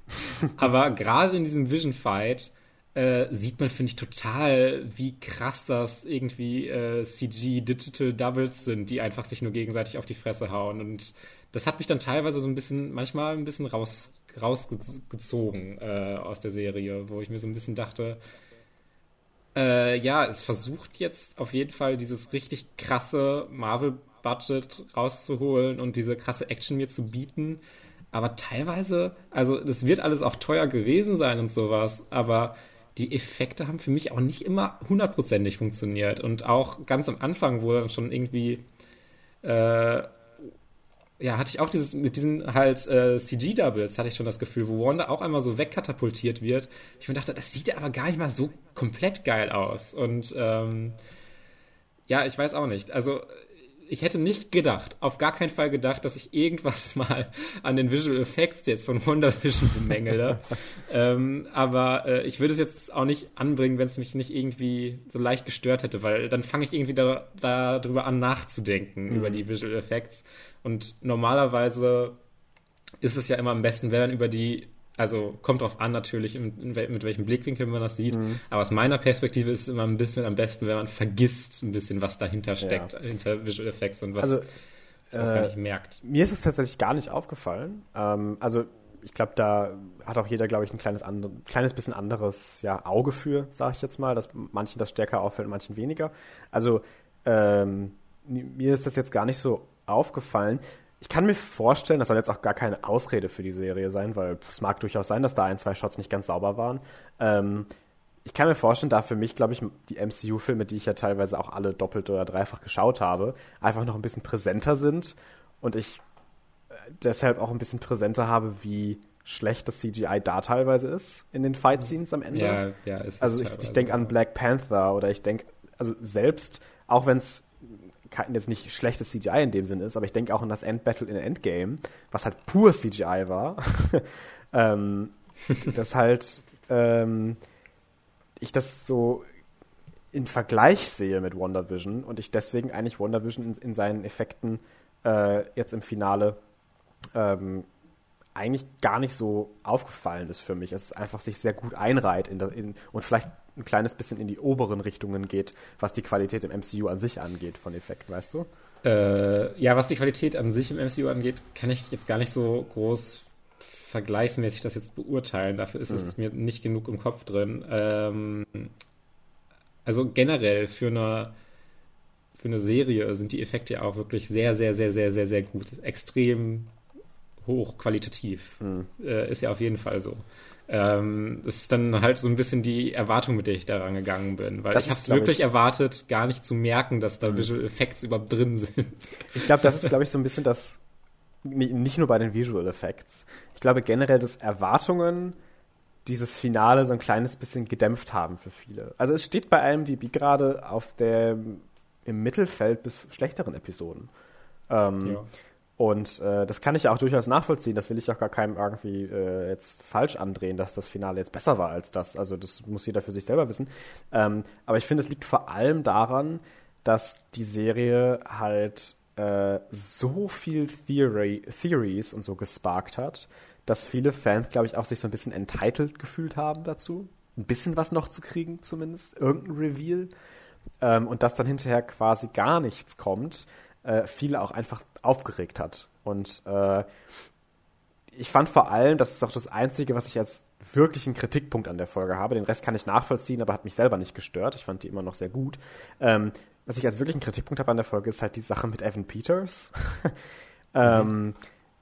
[laughs] aber gerade in diesem Vision Fight äh, sieht man, finde ich, total, wie krass das irgendwie äh, CG-Digital Doubles sind, die einfach sich nur gegenseitig auf die Fresse hauen. Und das hat mich dann teilweise so ein bisschen, manchmal ein bisschen raus, rausgezogen äh, aus der Serie, wo ich mir so ein bisschen dachte, äh, ja, es versucht jetzt auf jeden Fall dieses richtig krasse Marvel-Budget rauszuholen und diese krasse Action mir zu bieten. Aber teilweise, also das wird alles auch teuer gewesen sein und sowas, aber die Effekte haben für mich auch nicht immer hundertprozentig funktioniert. Und auch ganz am Anfang, wo dann schon irgendwie, äh, ja, hatte ich auch dieses, mit diesen halt äh, CG-Doubles, hatte ich schon das Gefühl, wo Wanda auch einmal so wegkatapultiert wird. Ich mir dachte, das sieht aber gar nicht mal so komplett geil aus. Und ähm, ja, ich weiß auch nicht. Also ich hätte nicht gedacht, auf gar keinen Fall gedacht, dass ich irgendwas [laughs] mal an den Visual Effects jetzt von Wonder Vision bemängele. [laughs] ähm, aber äh, ich würde es jetzt auch nicht anbringen, wenn es mich nicht irgendwie so leicht gestört hätte, weil dann fange ich irgendwie da, darüber an nachzudenken, mhm. über die Visual Effects. Und normalerweise ist es ja immer am besten, wenn man über die also kommt drauf an natürlich, in, in, mit welchem Blickwinkel man das sieht. Mhm. Aber aus meiner Perspektive ist es immer ein bisschen am besten, wenn man vergisst ein bisschen, was dahinter steckt, ja. hinter Visual Effects und was, also, was äh, man nicht merkt. Mir ist es tatsächlich gar nicht aufgefallen. Ähm, also ich glaube, da hat auch jeder, glaube ich, ein kleines, andre, kleines bisschen anderes ja, Auge für, sage ich jetzt mal, dass manchen das stärker auffällt, manchen weniger. Also ähm, mir ist das jetzt gar nicht so aufgefallen ich kann mir vorstellen, das soll jetzt auch gar keine Ausrede für die Serie sein, weil es mag durchaus sein, dass da ein, zwei Shots nicht ganz sauber waren. Ähm, ich kann mir vorstellen, da für mich, glaube ich, die MCU-Filme, die ich ja teilweise auch alle doppelt oder dreifach geschaut habe, einfach noch ein bisschen präsenter sind und ich äh, deshalb auch ein bisschen präsenter habe, wie schlecht das CGI da teilweise ist in den Fight-Scenes am Ende. Ja, ja, ist Also ich, ich denke an Black Panther oder ich denke, also selbst, auch wenn es jetzt nicht schlechtes CGI in dem Sinn ist, aber ich denke auch an das Endbattle in Endgame, was halt pur CGI war. [laughs] ähm, dass halt ähm, ich das so in Vergleich sehe mit WandaVision und ich deswegen eigentlich WandaVision in, in seinen Effekten äh, jetzt im Finale ähm, eigentlich gar nicht so aufgefallen ist für mich. Es ist einfach sich sehr gut einreiht in, in, und vielleicht ein kleines bisschen in die oberen Richtungen geht, was die Qualität im MCU an sich angeht von Effekten, weißt du? Äh, ja, was die Qualität an sich im MCU angeht, kann ich jetzt gar nicht so groß vergleichsmäßig das jetzt beurteilen. Dafür ist mhm. es mir nicht genug im Kopf drin. Ähm, also generell für eine, für eine Serie sind die Effekte ja auch wirklich sehr, sehr, sehr, sehr, sehr, sehr gut. Extrem hochqualitativ. Mhm. Äh, ist ja auf jeden Fall so. Ähm, das ist dann halt so ein bisschen die Erwartung, mit der ich daran gegangen bin. Weil das ich habe es wirklich ich, erwartet, gar nicht zu merken, dass da mhm. Visual Effects überhaupt drin sind. Ich glaube, das ist, glaube ich, so ein bisschen das, nicht nur bei den Visual Effects. Ich glaube generell, dass Erwartungen dieses Finale so ein kleines bisschen gedämpft haben für viele. Also es steht bei IMDb gerade auf der im Mittelfeld bis schlechteren Episoden. Ähm, ja. Und äh, das kann ich ja auch durchaus nachvollziehen. Das will ich auch gar keinem irgendwie äh, jetzt falsch andrehen, dass das Finale jetzt besser war als das. Also das muss jeder für sich selber wissen. Ähm, aber ich finde, es liegt vor allem daran, dass die Serie halt äh, so viel Theory, Theories und so gesparkt hat, dass viele Fans, glaube ich, auch sich so ein bisschen entitled gefühlt haben dazu. Ein bisschen was noch zu kriegen, zumindest. Irgendein Reveal. Ähm, und dass dann hinterher quasi gar nichts kommt, äh, viele auch einfach aufgeregt hat. Und äh, ich fand vor allem, das ist auch das Einzige, was ich als wirklichen Kritikpunkt an der Folge habe. Den Rest kann ich nachvollziehen, aber hat mich selber nicht gestört. Ich fand die immer noch sehr gut. Ähm, was ich als wirklichen Kritikpunkt habe an der Folge, ist halt die Sache mit Evan Peters. [laughs] ähm,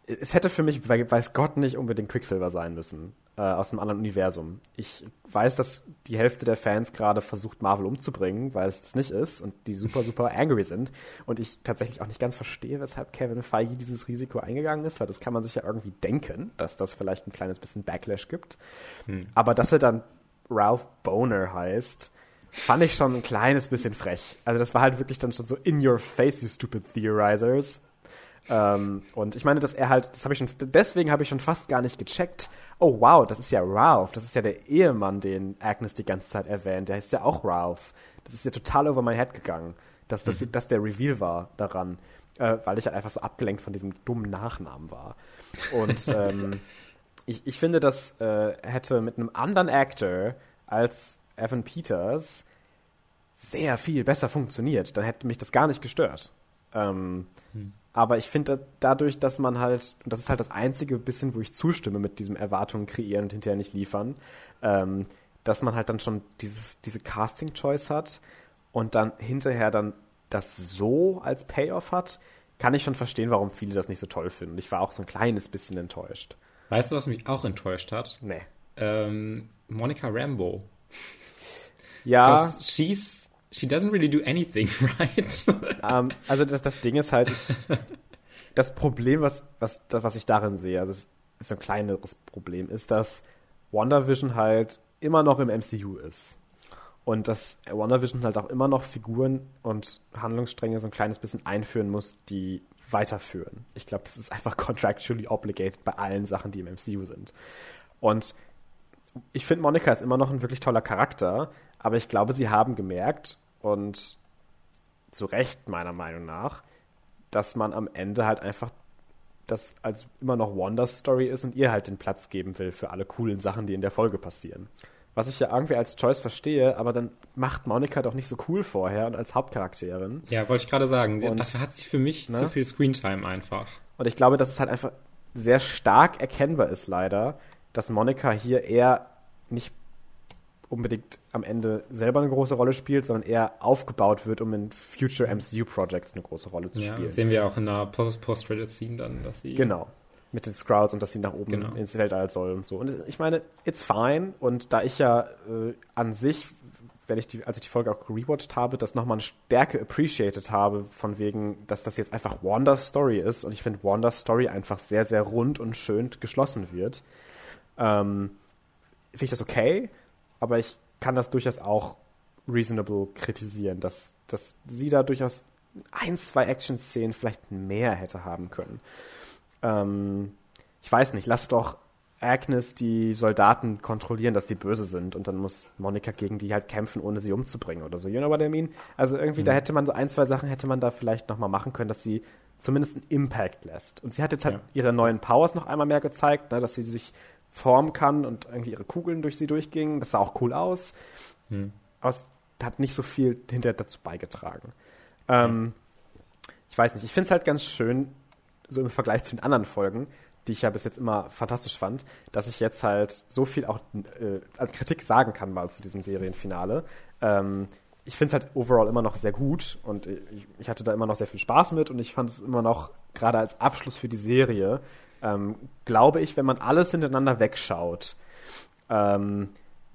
es hätte für mich, weiß Gott, nicht unbedingt Quicksilver sein müssen äh, aus einem anderen Universum. Ich weiß, dass die Hälfte der Fans gerade versucht, Marvel umzubringen, weil es das nicht ist und die super, super angry sind. Und ich tatsächlich auch nicht ganz verstehe, weshalb Kevin Feige dieses Risiko eingegangen ist, weil das kann man sich ja irgendwie denken, dass das vielleicht ein kleines bisschen Backlash gibt. Hm. Aber dass er dann Ralph Boner heißt, fand ich schon ein kleines bisschen frech. Also das war halt wirklich dann schon so in your face, you stupid theorizers. Ähm, und ich meine, dass er halt, das habe ich schon, deswegen habe ich schon fast gar nicht gecheckt. Oh wow, das ist ja Ralph, das ist ja der Ehemann, den Agnes die ganze Zeit erwähnt. Der ist ja auch Ralph. Das ist ja total over my head gegangen, dass das, mhm. dass der Reveal war daran, äh, weil ich halt einfach so abgelenkt von diesem dummen Nachnamen war. Und [laughs] ähm, ich, ich finde, das äh, hätte mit einem anderen Actor als Evan Peters sehr viel besser funktioniert. Dann hätte mich das gar nicht gestört. Ähm, hm. Aber ich finde dadurch, dass man halt, und das ist halt das einzige bisschen, wo ich zustimme mit diesem Erwartungen kreieren und hinterher nicht liefern, ähm, dass man halt dann schon dieses, diese Casting-Choice hat und dann hinterher dann das so als Payoff hat, kann ich schon verstehen, warum viele das nicht so toll finden. Ich war auch so ein kleines bisschen enttäuscht. Weißt du, was mich auch enttäuscht hat? Nee. Ähm, Monica Rambo. Ja. She's she doesn't really do anything [laughs] right. um, ähm, also das, das Ding ist halt, das Problem, was, was, das, was ich darin sehe, also es ist ein kleineres Problem, ist, dass WandaVision halt immer noch im MCU ist. Und dass WandaVision halt auch immer noch Figuren und Handlungsstränge so ein kleines bisschen einführen muss, die weiterführen. Ich glaube, das ist einfach [laughs] contractually obligated bei allen Sachen, die im MCU sind. Und ich finde, Monica ist immer noch ein wirklich toller Charakter, aber ich glaube, sie haben gemerkt, und zu Recht meiner Meinung nach, dass man am Ende halt einfach das als immer noch Wonders Story ist und ihr halt den Platz geben will für alle coolen Sachen, die in der Folge passieren. Was ich ja irgendwie als Choice verstehe, aber dann macht Monika doch nicht so cool vorher und als Hauptcharakterin. Ja, wollte ich gerade sagen. Und, dafür hat sie für mich ne? zu viel Screentime einfach. Und ich glaube, dass es halt einfach sehr stark erkennbar ist, leider, dass Monika hier eher nicht unbedingt am Ende selber eine große Rolle spielt, sondern eher aufgebaut wird, um in Future MCU Projects eine große Rolle zu ja, spielen. Sehen wir auch in der Post-Credit-Scene dann, dass sie. Genau. Mit den Scrouts und dass sie nach oben genau. ins Weltall soll und so. Und ich meine, it's fine. Und da ich ja äh, an sich, wenn ich die, als ich die Folge auch rewatcht habe, das nochmal eine Stärke appreciated habe, von wegen, dass das jetzt einfach Wandas Story ist. Und ich finde Wandas Story einfach sehr, sehr rund und schön geschlossen wird. Ähm, finde ich das okay aber ich kann das durchaus auch reasonable kritisieren, dass, dass sie da durchaus ein, zwei Action-Szenen vielleicht mehr hätte haben können. Ähm, ich weiß nicht, lass doch Agnes die Soldaten kontrollieren, dass die böse sind und dann muss Monika gegen die halt kämpfen, ohne sie umzubringen oder so. You know what I mean? Also irgendwie, mhm. da hätte man so ein, zwei Sachen hätte man da vielleicht nochmal machen können, dass sie zumindest einen Impact lässt. Und sie hat jetzt halt ja. ihre neuen Powers noch einmal mehr gezeigt, ne, dass sie sich formen kann und irgendwie ihre Kugeln durch sie durchgingen. Das sah auch cool aus. Mhm. Aber es hat nicht so viel hinterher dazu beigetragen. Ähm, ich weiß nicht, ich finde es halt ganz schön, so im Vergleich zu den anderen Folgen, die ich ja bis jetzt immer fantastisch fand, dass ich jetzt halt so viel auch äh, als Kritik sagen kann mal zu diesem Serienfinale. Ähm, ich finde es halt overall immer noch sehr gut und ich, ich, hatte da immer noch sehr viel Spaß mit und ich fand es immer noch, gerade als Abschluss für die Serie, ähm, glaube ich, wenn man alles hintereinander wegschaut, ähm,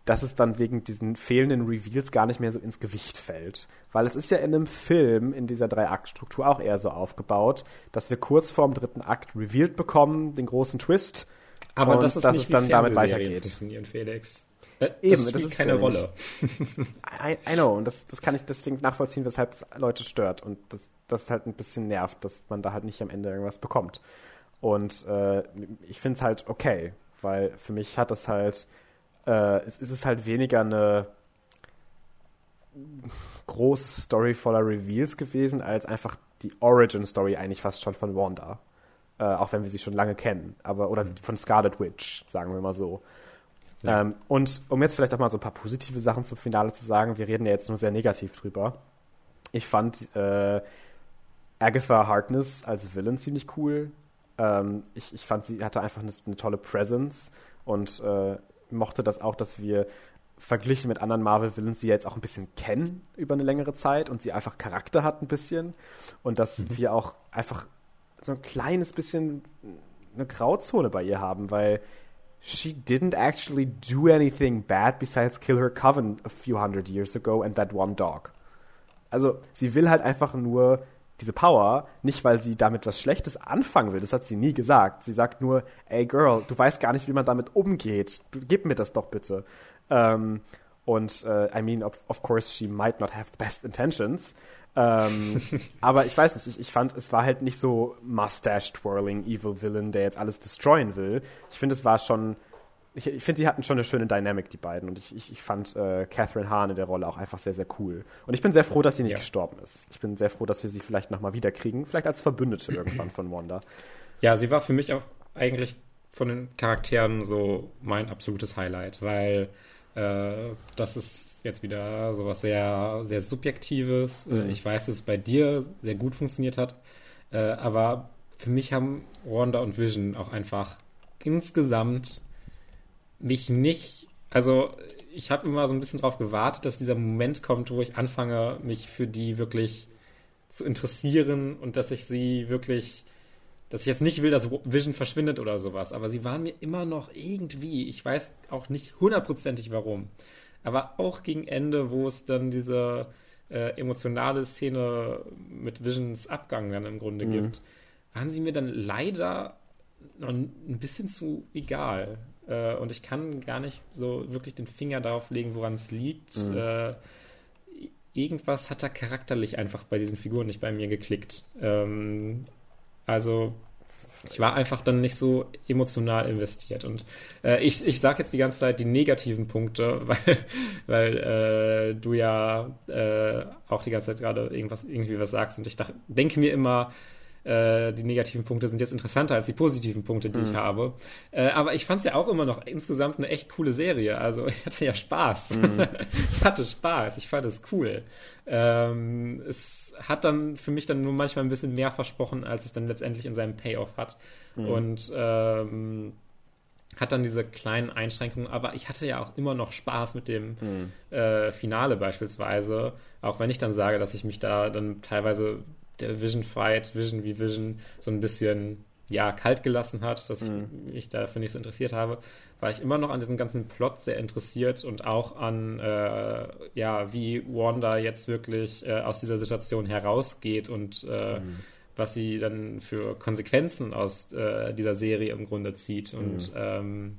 dass es dann wegen diesen fehlenden Reveals gar nicht mehr so ins Gewicht fällt. Weil es ist ja in einem Film in dieser Drei-Akt-Struktur auch eher so aufgebaut, dass wir kurz vorm dritten Akt revealed bekommen, den großen Twist. Aber und das ist dass nicht es dann damit weitergeht. Funktionieren, Felix. Das, Eben, das, das ist keine Rolle. I, I, know, und das, das kann ich deswegen nachvollziehen, weshalb es Leute stört und das, das halt ein bisschen nervt, dass man da halt nicht am Ende irgendwas bekommt. Und äh, ich finde es halt okay, weil für mich hat das halt äh, es ist es halt weniger eine große Story voller Reveals gewesen, als einfach die Origin-Story eigentlich fast schon von Wanda. Äh, auch wenn wir sie schon lange kennen. Aber, oder mhm. von Scarlet Witch, sagen wir mal so. Ja. Ähm, und um jetzt vielleicht auch mal so ein paar positive Sachen zum Finale zu sagen, wir reden ja jetzt nur sehr negativ drüber. Ich fand äh, Agatha Harkness als Villain ziemlich cool. Ähm, ich, ich fand, sie hatte einfach eine, eine tolle Presence und äh, mochte das auch, dass wir verglichen mit anderen Marvel-Villains sie jetzt auch ein bisschen kennen über eine längere Zeit und sie einfach Charakter hat ein bisschen und dass mhm. wir auch einfach so ein kleines bisschen eine Grauzone bei ihr haben, weil she didn't actually do anything bad besides kill her coven a few hundred years ago and that one dog. Also sie will halt einfach nur diese Power, nicht weil sie damit was Schlechtes anfangen will, das hat sie nie gesagt. Sie sagt nur, ey Girl, du weißt gar nicht, wie man damit umgeht. Du, gib mir das doch bitte. Ähm, und äh, I mean, of, of, course, she might not have the best intentions. Ähm, [laughs] aber ich weiß nicht, ich, ich, fand, es war halt nicht so Mustache-twirling Evil Villain, der jetzt alles destroyen will. Ich finde, es war schon ich, ich finde, die hatten schon eine schöne Dynamik, die beiden. Und ich, ich, ich fand äh, Catherine Hahn in der Rolle auch einfach sehr, sehr cool. Und ich bin sehr froh, dass sie nicht ja. gestorben ist. Ich bin sehr froh, dass wir sie vielleicht nochmal wiederkriegen. Vielleicht als Verbündete irgendwann von Wanda. Ja, sie war für mich auch eigentlich von den Charakteren so mein absolutes Highlight, weil äh, das ist jetzt wieder sowas sehr, sehr Subjektives. Äh, mhm. Ich weiß, dass es bei dir sehr gut funktioniert hat. Äh, aber für mich haben Wanda und Vision auch einfach insgesamt mich nicht, also ich habe immer so ein bisschen darauf gewartet, dass dieser Moment kommt, wo ich anfange, mich für die wirklich zu interessieren und dass ich sie wirklich, dass ich jetzt nicht will, dass Vision verschwindet oder sowas, aber sie waren mir immer noch irgendwie, ich weiß auch nicht hundertprozentig warum, aber auch gegen Ende, wo es dann diese äh, emotionale Szene mit Visions Abgang dann im Grunde mhm. gibt, waren sie mir dann leider noch ein bisschen zu egal. Äh, und ich kann gar nicht so wirklich den Finger darauf legen, woran es liegt. Mhm. Äh, irgendwas hat da charakterlich einfach bei diesen Figuren nicht bei mir geklickt. Ähm, also ich war einfach dann nicht so emotional investiert. Und äh, ich, ich sage jetzt die ganze Zeit die negativen Punkte, [laughs] weil, weil äh, du ja äh, auch die ganze Zeit gerade irgendwas irgendwie was sagst. Und ich dachte, denke mir immer, äh, die negativen Punkte sind jetzt interessanter als die positiven Punkte, die mhm. ich habe. Äh, aber ich fand es ja auch immer noch insgesamt eine echt coole Serie. Also [laughs] ich hatte ja Spaß. Mhm. [laughs] ich hatte Spaß. Ich fand es cool. Ähm, es hat dann für mich dann nur manchmal ein bisschen mehr versprochen, als es dann letztendlich in seinem Payoff hat. Mhm. Und ähm, hat dann diese kleinen Einschränkungen, aber ich hatte ja auch immer noch Spaß mit dem mhm. äh, Finale beispielsweise, auch wenn ich dann sage, dass ich mich da dann teilweise der Vision Fight, Vision wie Vision, so ein bisschen ja, kalt gelassen hat, dass ich mhm. mich dafür nicht so interessiert habe, war ich immer noch an diesem ganzen Plot sehr interessiert und auch an, äh, ja, wie Wanda jetzt wirklich äh, aus dieser Situation herausgeht und äh, mhm. was sie dann für Konsequenzen aus äh, dieser Serie im Grunde zieht. Mhm. Und ähm,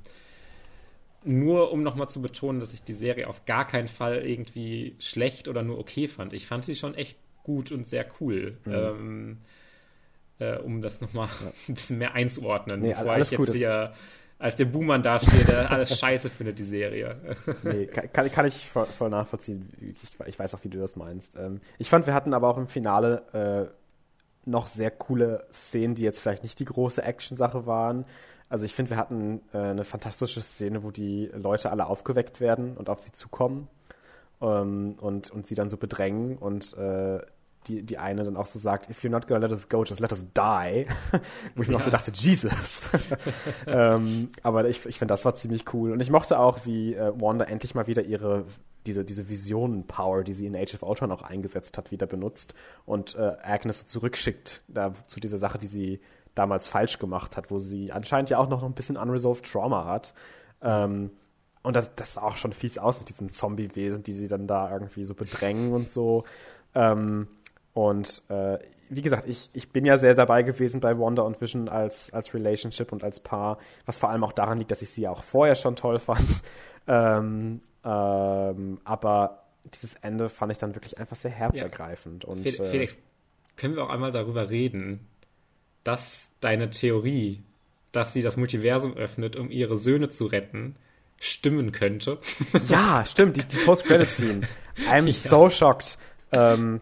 nur um nochmal zu betonen, dass ich die Serie auf gar keinen Fall irgendwie schlecht oder nur okay fand. Ich fand sie schon echt gut und sehr cool. Mhm. Ähm, äh, um das nochmal ja. [laughs] ein bisschen mehr einzuordnen, nee, bevor ich jetzt hier als der Buhmann dastehe, der alles scheiße findet, die Serie. [laughs] nee, kann, kann ich voll, voll nachvollziehen. Ich, ich, weiß auch, wie du das meinst. Ähm, ich fand, wir hatten aber auch im Finale äh, noch sehr coole Szenen, die jetzt vielleicht nicht die große Action-Sache waren. Also ich finde, wir hatten äh, eine fantastische Szene, wo die Leute alle aufgeweckt werden und auf sie zukommen ähm, und, und sie dann so bedrängen und äh, die, die eine dann auch so sagt, if you're not gonna let us go, just let us die. [laughs] Wo ich mir ja. auch so dachte, Jesus. [laughs] ähm, aber ich, ich finde, das war ziemlich cool. Und ich mochte auch, wie äh, Wanda endlich mal wieder ihre, diese, diese Visionen-Power, die sie in Age of Ultron auch eingesetzt hat, wieder benutzt und äh, Agnes so zurückschickt da, zu dieser Sache, die sie damals falsch gemacht hat, wo sie anscheinend ja auch noch ein bisschen unresolved Trauma hat. Ähm, und das, das sah auch schon fies aus mit diesen Zombie-Wesen, die sie dann da irgendwie so bedrängen und so. Ähm, und äh, wie gesagt, ich, ich bin ja sehr dabei gewesen bei Wanda und Vision als, als Relationship und als Paar, was vor allem auch daran liegt, dass ich sie ja auch vorher schon toll [laughs] fand. ähm, ähm, aber dieses Ende fand ich dann wirklich einfach sehr herzergreifend. Ja. Und, äh, Felix, äh, können wir auch einmal darüber reden, dass deine Theorie, dass sie das Multiversum öffnet, um ihre Söhne zu retten, stimmen könnte? ja, stimmt, die, die Post-Credit-Scene. [laughs] I'm ja. so shocked. Ähm,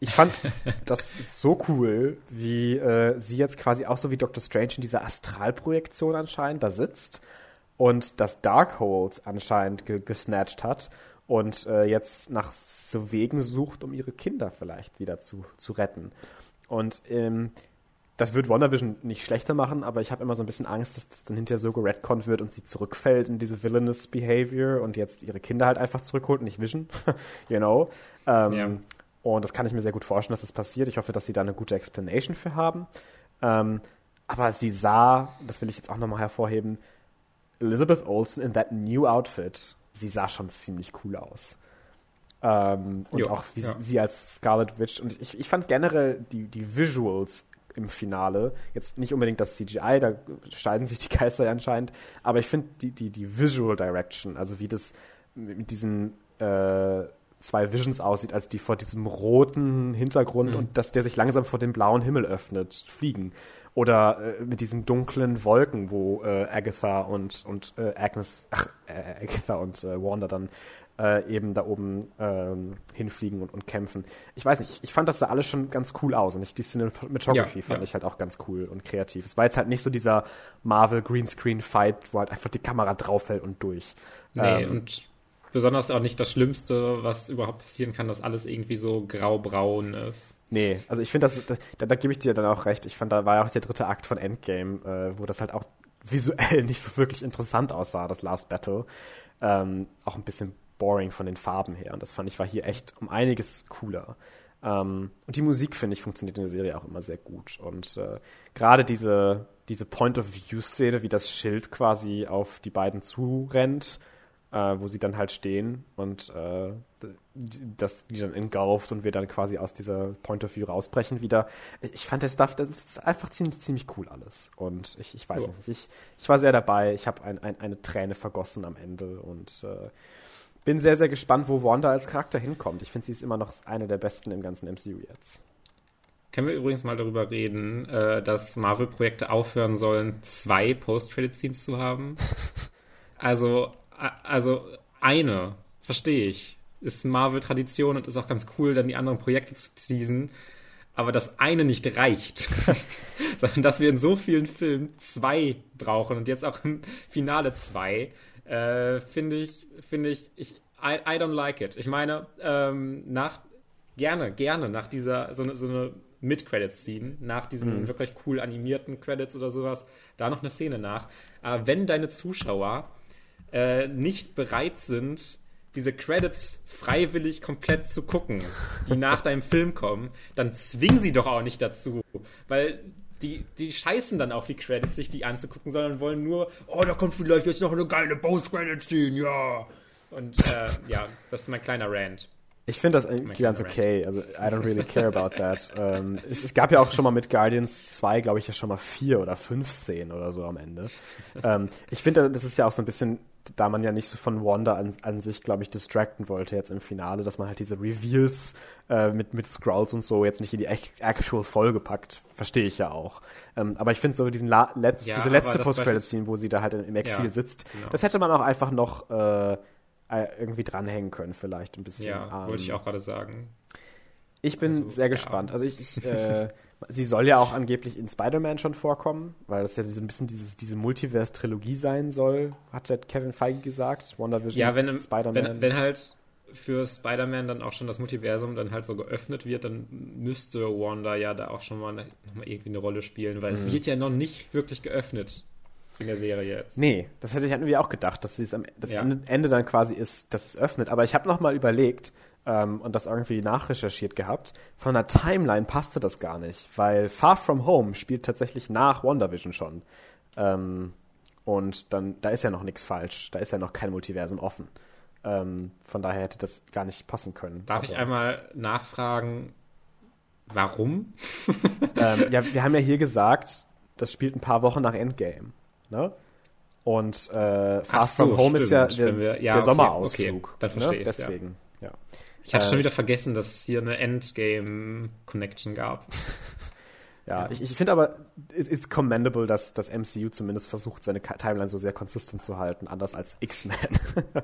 ich fand das so cool, wie äh, sie jetzt quasi auch so wie Doctor Strange in dieser Astralprojektion anscheinend da sitzt und das Darkhold anscheinend ge gesnatcht hat und äh, jetzt nach so Wegen sucht, um ihre Kinder vielleicht wieder zu, zu retten. Und ähm, das wird WandaVision nicht schlechter machen, aber ich habe immer so ein bisschen Angst, dass das dann hinterher so geredconnt wird und sie zurückfällt in diese villainous Behavior und jetzt ihre Kinder halt einfach zurückholt und nicht Vision, [laughs] you know. Ähm, ja. Und das kann ich mir sehr gut vorstellen, dass das passiert. Ich hoffe, dass sie da eine gute Explanation für haben. Ähm, aber sie sah, das will ich jetzt auch nochmal hervorheben, Elizabeth Olsen in that new outfit, sie sah schon ziemlich cool aus. Ähm, und jo, auch wie ja. sie als Scarlet Witch. Und ich, ich fand generell die, die Visuals im Finale, jetzt nicht unbedingt das CGI, da scheiden sich die Geister anscheinend, aber ich finde die, die, die Visual Direction, also wie das mit diesen äh, zwei Visions aussieht, als die vor diesem roten Hintergrund mhm. und dass der sich langsam vor dem blauen Himmel öffnet, fliegen. Oder äh, mit diesen dunklen Wolken, wo äh, Agatha und, und äh, Agnes, ach, äh, Agatha und äh, Wanda dann äh, eben da oben ähm, hinfliegen und, und kämpfen. Ich weiß nicht, ich fand das da alles schon ganz cool aus und ich, die Cinematography ja, fand ja. ich halt auch ganz cool und kreativ. Es war jetzt halt nicht so dieser Marvel Greenscreen Fight, wo halt einfach die Kamera drauf fällt und durch. Nee, ähm, und besonders auch nicht das Schlimmste, was überhaupt passieren kann, dass alles irgendwie so grau-braun ist. Nee, also ich finde, das, da, da gebe ich dir dann auch recht. Ich fand, da war ja auch der dritte Akt von Endgame, äh, wo das halt auch visuell [laughs] nicht so wirklich interessant aussah, das Last Battle. Ähm, auch ein bisschen boring von den Farben her. Und das fand ich war hier echt um einiges cooler. Ähm, und die Musik, finde ich, funktioniert in der Serie auch immer sehr gut. Und äh, gerade diese, diese Point-of-View-Szene, wie das Schild quasi auf die beiden zurennt, äh, wo sie dann halt stehen und äh, das die dann engulft und wir dann quasi aus dieser Point of View rausbrechen wieder. Ich fand das Stuff, das ist einfach ziemlich, ziemlich cool alles. Und ich, ich weiß ja. nicht, ich, ich war sehr dabei. Ich habe ein, ein, eine Träne vergossen am Ende und äh, bin sehr, sehr gespannt, wo Wanda als Charakter hinkommt. Ich finde, sie ist immer noch eine der besten im ganzen MCU jetzt. Können wir übrigens mal darüber reden, äh, dass Marvel-Projekte aufhören sollen, zwei Post-Credit-Scenes zu haben? [laughs] also also eine, verstehe ich, ist Marvel-Tradition und ist auch ganz cool, dann die anderen Projekte zu teasen. Aber das eine nicht reicht, [laughs] sondern dass wir in so vielen Filmen zwei brauchen und jetzt auch im Finale zwei, äh, finde ich, finde ich, ich I, I, don't like it. Ich meine, ähm, nach gerne, gerne nach dieser so eine, so eine Mid-Credits-Scene, nach diesen mhm. wirklich cool animierten Credits oder sowas, da noch eine Szene nach. Aber wenn deine Zuschauer äh, nicht bereit sind, diese Credits freiwillig komplett zu gucken, die [laughs] nach deinem Film kommen, dann zwingen sie doch auch nicht dazu. Weil die, die scheißen dann auf die Credits, sich die anzugucken, sondern wollen nur, oh, da kommt vielleicht jetzt noch eine geile Post-Credit-Scene, ja. Und äh, ja, das ist mein kleiner Rant. Ich finde das eigentlich ganz okay. Also, I don't really care about that. [laughs] ähm, es, es, gab ja auch schon mal mit Guardians 2, glaube ich, ja schon mal vier oder fünf Szenen oder so am Ende. ähm, ich finde, das ist ja auch so ein bisschen da man ja nicht so von Wanda an, an sich, glaube ich, distracten wollte jetzt im Finale, dass man halt diese Reveals äh, mit, mit Scrolls und so jetzt nicht in die actual Folge packt. Verstehe ich ja auch. Ähm, aber ich finde so diesen La Letz ja, diese letzte Post-Credit-Scene, wo sie da halt im Exil ja, sitzt, genau. das hätte man auch einfach noch äh, äh irgendwie dranhängen können, vielleicht ein bisschen. Ja, wollte ich auch gerade sagen. Ich bin also, sehr gespannt. Also ich, ich äh, [laughs] sie soll ja auch angeblich in Spider-Man schon vorkommen, weil das ja so ein bisschen dieses, diese Multiverse-Trilogie sein soll, hat ja Kevin Feige gesagt. WandaVision, ja, wenn, Spider-Man. Wenn, wenn halt für Spider-Man dann auch schon das Multiversum dann halt so geöffnet wird, dann müsste Wanda ja da auch schon mal, noch mal irgendwie eine Rolle spielen, weil mhm. es wird ja noch nicht wirklich geöffnet in der Serie jetzt. Nee, das hätte ich irgendwie auch gedacht, dass es am das ja. Ende, Ende, dann quasi ist, dass es öffnet. Aber ich habe noch mal überlegt, ähm, und das irgendwie nachrecherchiert gehabt. Von der Timeline passte das gar nicht, weil Far From Home spielt tatsächlich nach WandaVision schon. Ähm, und dann, da ist ja noch nichts falsch. Da ist ja noch kein Multiversum offen. Ähm, von daher hätte das gar nicht passen können. Darf Aber, ich einmal nachfragen, warum? [laughs] ähm, ja, wir haben ja hier gesagt, das spielt ein paar Wochen nach Endgame. Ne? Und äh, Fast so, From Home stimmt, ist ja der, wir, ja, der okay, Sommerausflug. Okay, dann verstehe ne? ich Deswegen, ja. ja. Ich hatte äh, schon wieder vergessen, dass es hier eine Endgame-Connection gab. [laughs] ja, ich, ich finde aber, it's commendable, dass das MCU zumindest versucht, seine Timeline so sehr konsistent zu halten, anders als X-Men. [laughs]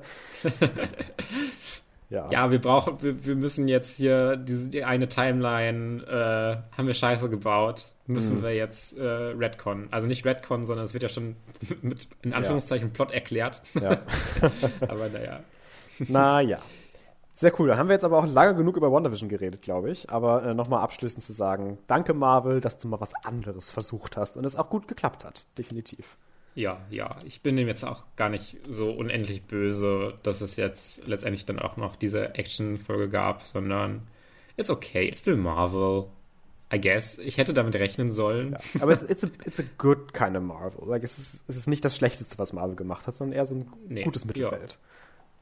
ja. ja, wir brauchen, wir, wir müssen jetzt hier diese, die eine Timeline, äh, haben wir scheiße gebaut, müssen mhm. wir jetzt äh, Redcon. Also nicht Redcon, sondern es wird ja schon [laughs] mit, in Anführungszeichen, ja. Plot erklärt. Ja. aber naja. Naja. Sehr cool. Dann haben wir jetzt aber auch lange genug über WandaVision geredet, glaube ich. Aber äh, nochmal abschließend zu sagen, danke Marvel, dass du mal was anderes versucht hast und es auch gut geklappt hat. Definitiv. Ja, ja. Ich bin dem jetzt auch gar nicht so unendlich böse, dass es jetzt letztendlich dann auch noch diese Action-Folge gab, sondern it's okay, it's still Marvel. I guess. Ich hätte damit rechnen sollen. Ja, aber it's, it's, a, it's a good kind of Marvel. Like, es, ist, es ist nicht das Schlechteste, was Marvel gemacht hat, sondern eher so ein nee, gutes Mittelfeld. Ja.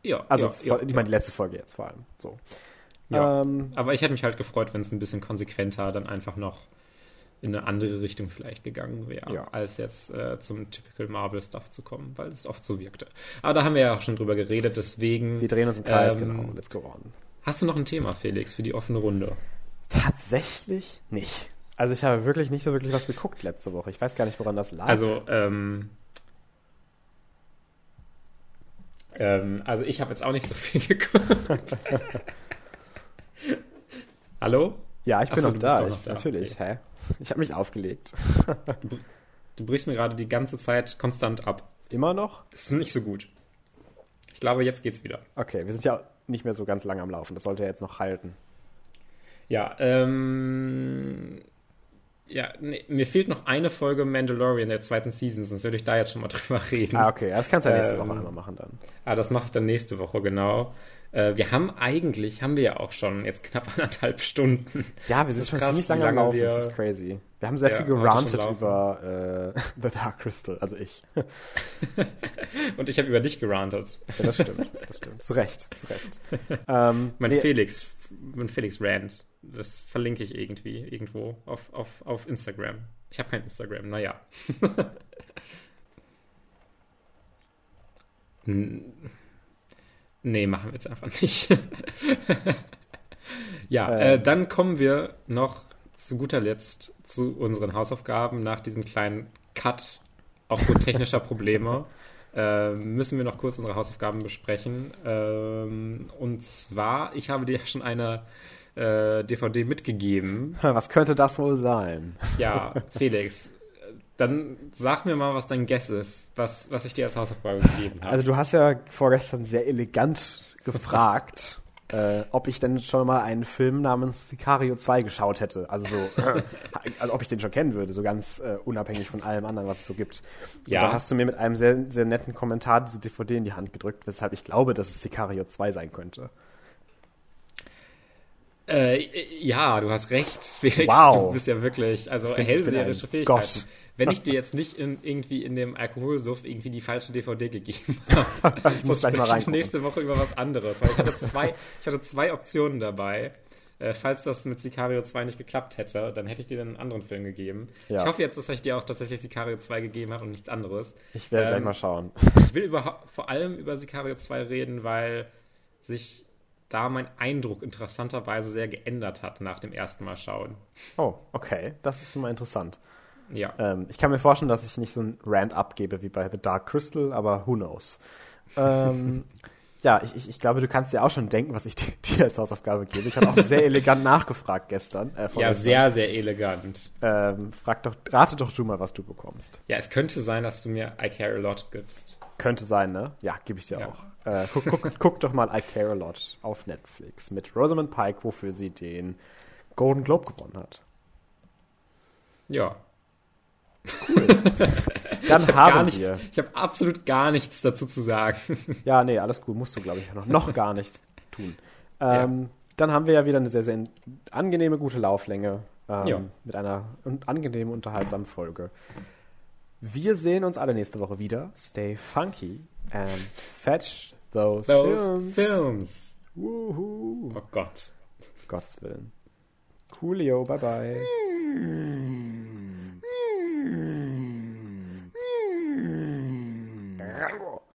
Ja. Also, ja, ich meine, die letzte Folge jetzt vor allem. So. Ja. Ähm, Aber ich hätte mich halt gefreut, wenn es ein bisschen konsequenter dann einfach noch in eine andere Richtung vielleicht gegangen wäre, ja. als jetzt äh, zum typical Marvel-Stuff zu kommen, weil es oft so wirkte. Aber da haben wir ja auch schon drüber geredet, deswegen. Wir drehen uns im Kreis, ähm, genau. Let's go on. Hast du noch ein Thema, Felix, für die offene Runde? Tatsächlich nicht. Also ich habe wirklich nicht so wirklich was geguckt letzte Woche. Ich weiß gar nicht, woran das lag. Also, ähm, Ähm, also ich habe jetzt auch nicht so viel [laughs] geguckt. Hallo? Ja, ich bin Achso, noch, da. noch, da. Natürlich. Okay. Hä? Ich habe mich aufgelegt. du, du brichst mir gerade die ganze Zeit konstant ab. Immer noch? Das ist nicht so gut. Ich glaube, jetzt geht's wieder. Okay, wir sind ja nicht mehr so ganz lang am Laufen. Das sollte ja jetzt noch halten. Ja, ähm, ja, nee, mir fehlt noch eine Folge Mandalorian der zweiten Season, sonst würde ich da jetzt schon mal [laughs] drüber reden. Ah, okay, das kannst du ja nächste ähm, Woche einmal machen dann. Ah, das mache ich dann nächste Woche, genau. Äh, wir haben eigentlich, haben wir ja auch schon jetzt knapp [laughs] anderthalb Stunden. Ja, wir sind schon krass, ziemlich lange, lange am Laufen, wir, das ist crazy. Wir haben sehr ja, viel gerantet über äh, [laughs] The Dark Crystal, also ich. Und ich habe über dich gerantet. Ja, das stimmt, das stimmt. Zu Recht, zu Recht. Ähm, mein Felix, mein Felix Rant. Das verlinke ich irgendwie, irgendwo auf, auf, auf Instagram. Ich habe kein Instagram, naja. [laughs] nee, machen wir jetzt einfach nicht. [laughs] ja, ähm. äh, dann kommen wir noch zu guter Letzt zu unseren Hausaufgaben nach diesem kleinen Cut aufgrund technischer [laughs] Probleme. Äh, müssen wir noch kurz unsere Hausaufgaben besprechen. Ähm, und zwar, ich habe dir schon eine äh, DVD mitgegeben. [laughs] Was könnte das wohl sein? Ja, [laughs] Felix, dann sag mir mal, was dein Guess ist, was, was ich dir als Hausaufgabe gegeben habe. Also du hast ja vorgestern sehr elegant gefragt, [laughs] äh, ob ich denn schon mal einen Film namens Sicario 2 geschaut hätte. Also so, also ob ich den schon kennen würde, so ganz äh, unabhängig von allem anderen, was es so gibt. Ja. Und da hast du mir mit einem sehr, sehr netten Kommentar diese DVD in die Hand gedrückt, weshalb ich glaube, dass es Sicario 2 sein könnte. Äh, ja, du hast recht, [laughs] Felix. Wow. Du bist ja wirklich, also hellseherische Fähigkeiten. Gott. Wenn ich [laughs] dir jetzt nicht in, irgendwie in dem Alkoholsuff irgendwie die falsche DVD gegeben [laughs] habe, ich muss gleich mal rein. nächste Woche über was anderes, weil ich hatte zwei, ich hatte zwei Optionen dabei. Äh, falls das mit Sicario 2 nicht geklappt hätte, dann hätte ich dir einen anderen Film gegeben. Ja. Ich hoffe jetzt, dass ich dir auch tatsächlich Sicario 2 gegeben habe und nichts anderes. Ich werde gleich Ähm, mal schauen. Ich will über, vor allem über Sicario 2 reden, weil sich da mein Eindruck interessanterweise sehr geändert hat nach dem ersten Mal schauen. Oh, okay. Das ist immer interessant. Ja. Ähm, ich kann mir vorstellen, dass ich nicht so ein Rant abgebe wie bei The Dark Crystal, aber who knows. ähm, [laughs] ja, ich, ich, ich glaube, du kannst dir auch schon denken, was ich [laughs] dir, dir als Hausaufgabe gebe. Ich habe auch sehr elegant [laughs] nachgefragt gestern. Äh, Ja, sehr, sehr elegant. Ähm, frag doch, rate doch du mal, was du bekommst. Ja, es könnte sein, dass du mir I Care a Lot gibst. Könnte sein, ne? Ja, gebe ich dir Ja. auch. Äh, guck, guck, guck doch mal I Care a Lot auf Netflix mit Rosamund Pike, wofür sie den Golden Globe gewonnen hat. Ja. [laughs] Dann Ich habe haben nichts, wir. ich habe absolut gar nichts dazu zu sagen. [laughs] Ja, nee, alles gut. Musst du, glaube ich, noch, noch gar nichts tun. Ähm, Dann haben wir ja wieder eine sehr, sehr angenehme, gute Lauflänge ähm, Ja. mit einer angenehmen, unterhaltsamen Folge. Wir sehen uns alle nächste Woche wieder. Stay funky and fetch those, Those films. Films. Wuhu. Oh Gott. Gottes Willen. Coolio, bye bye. Rango.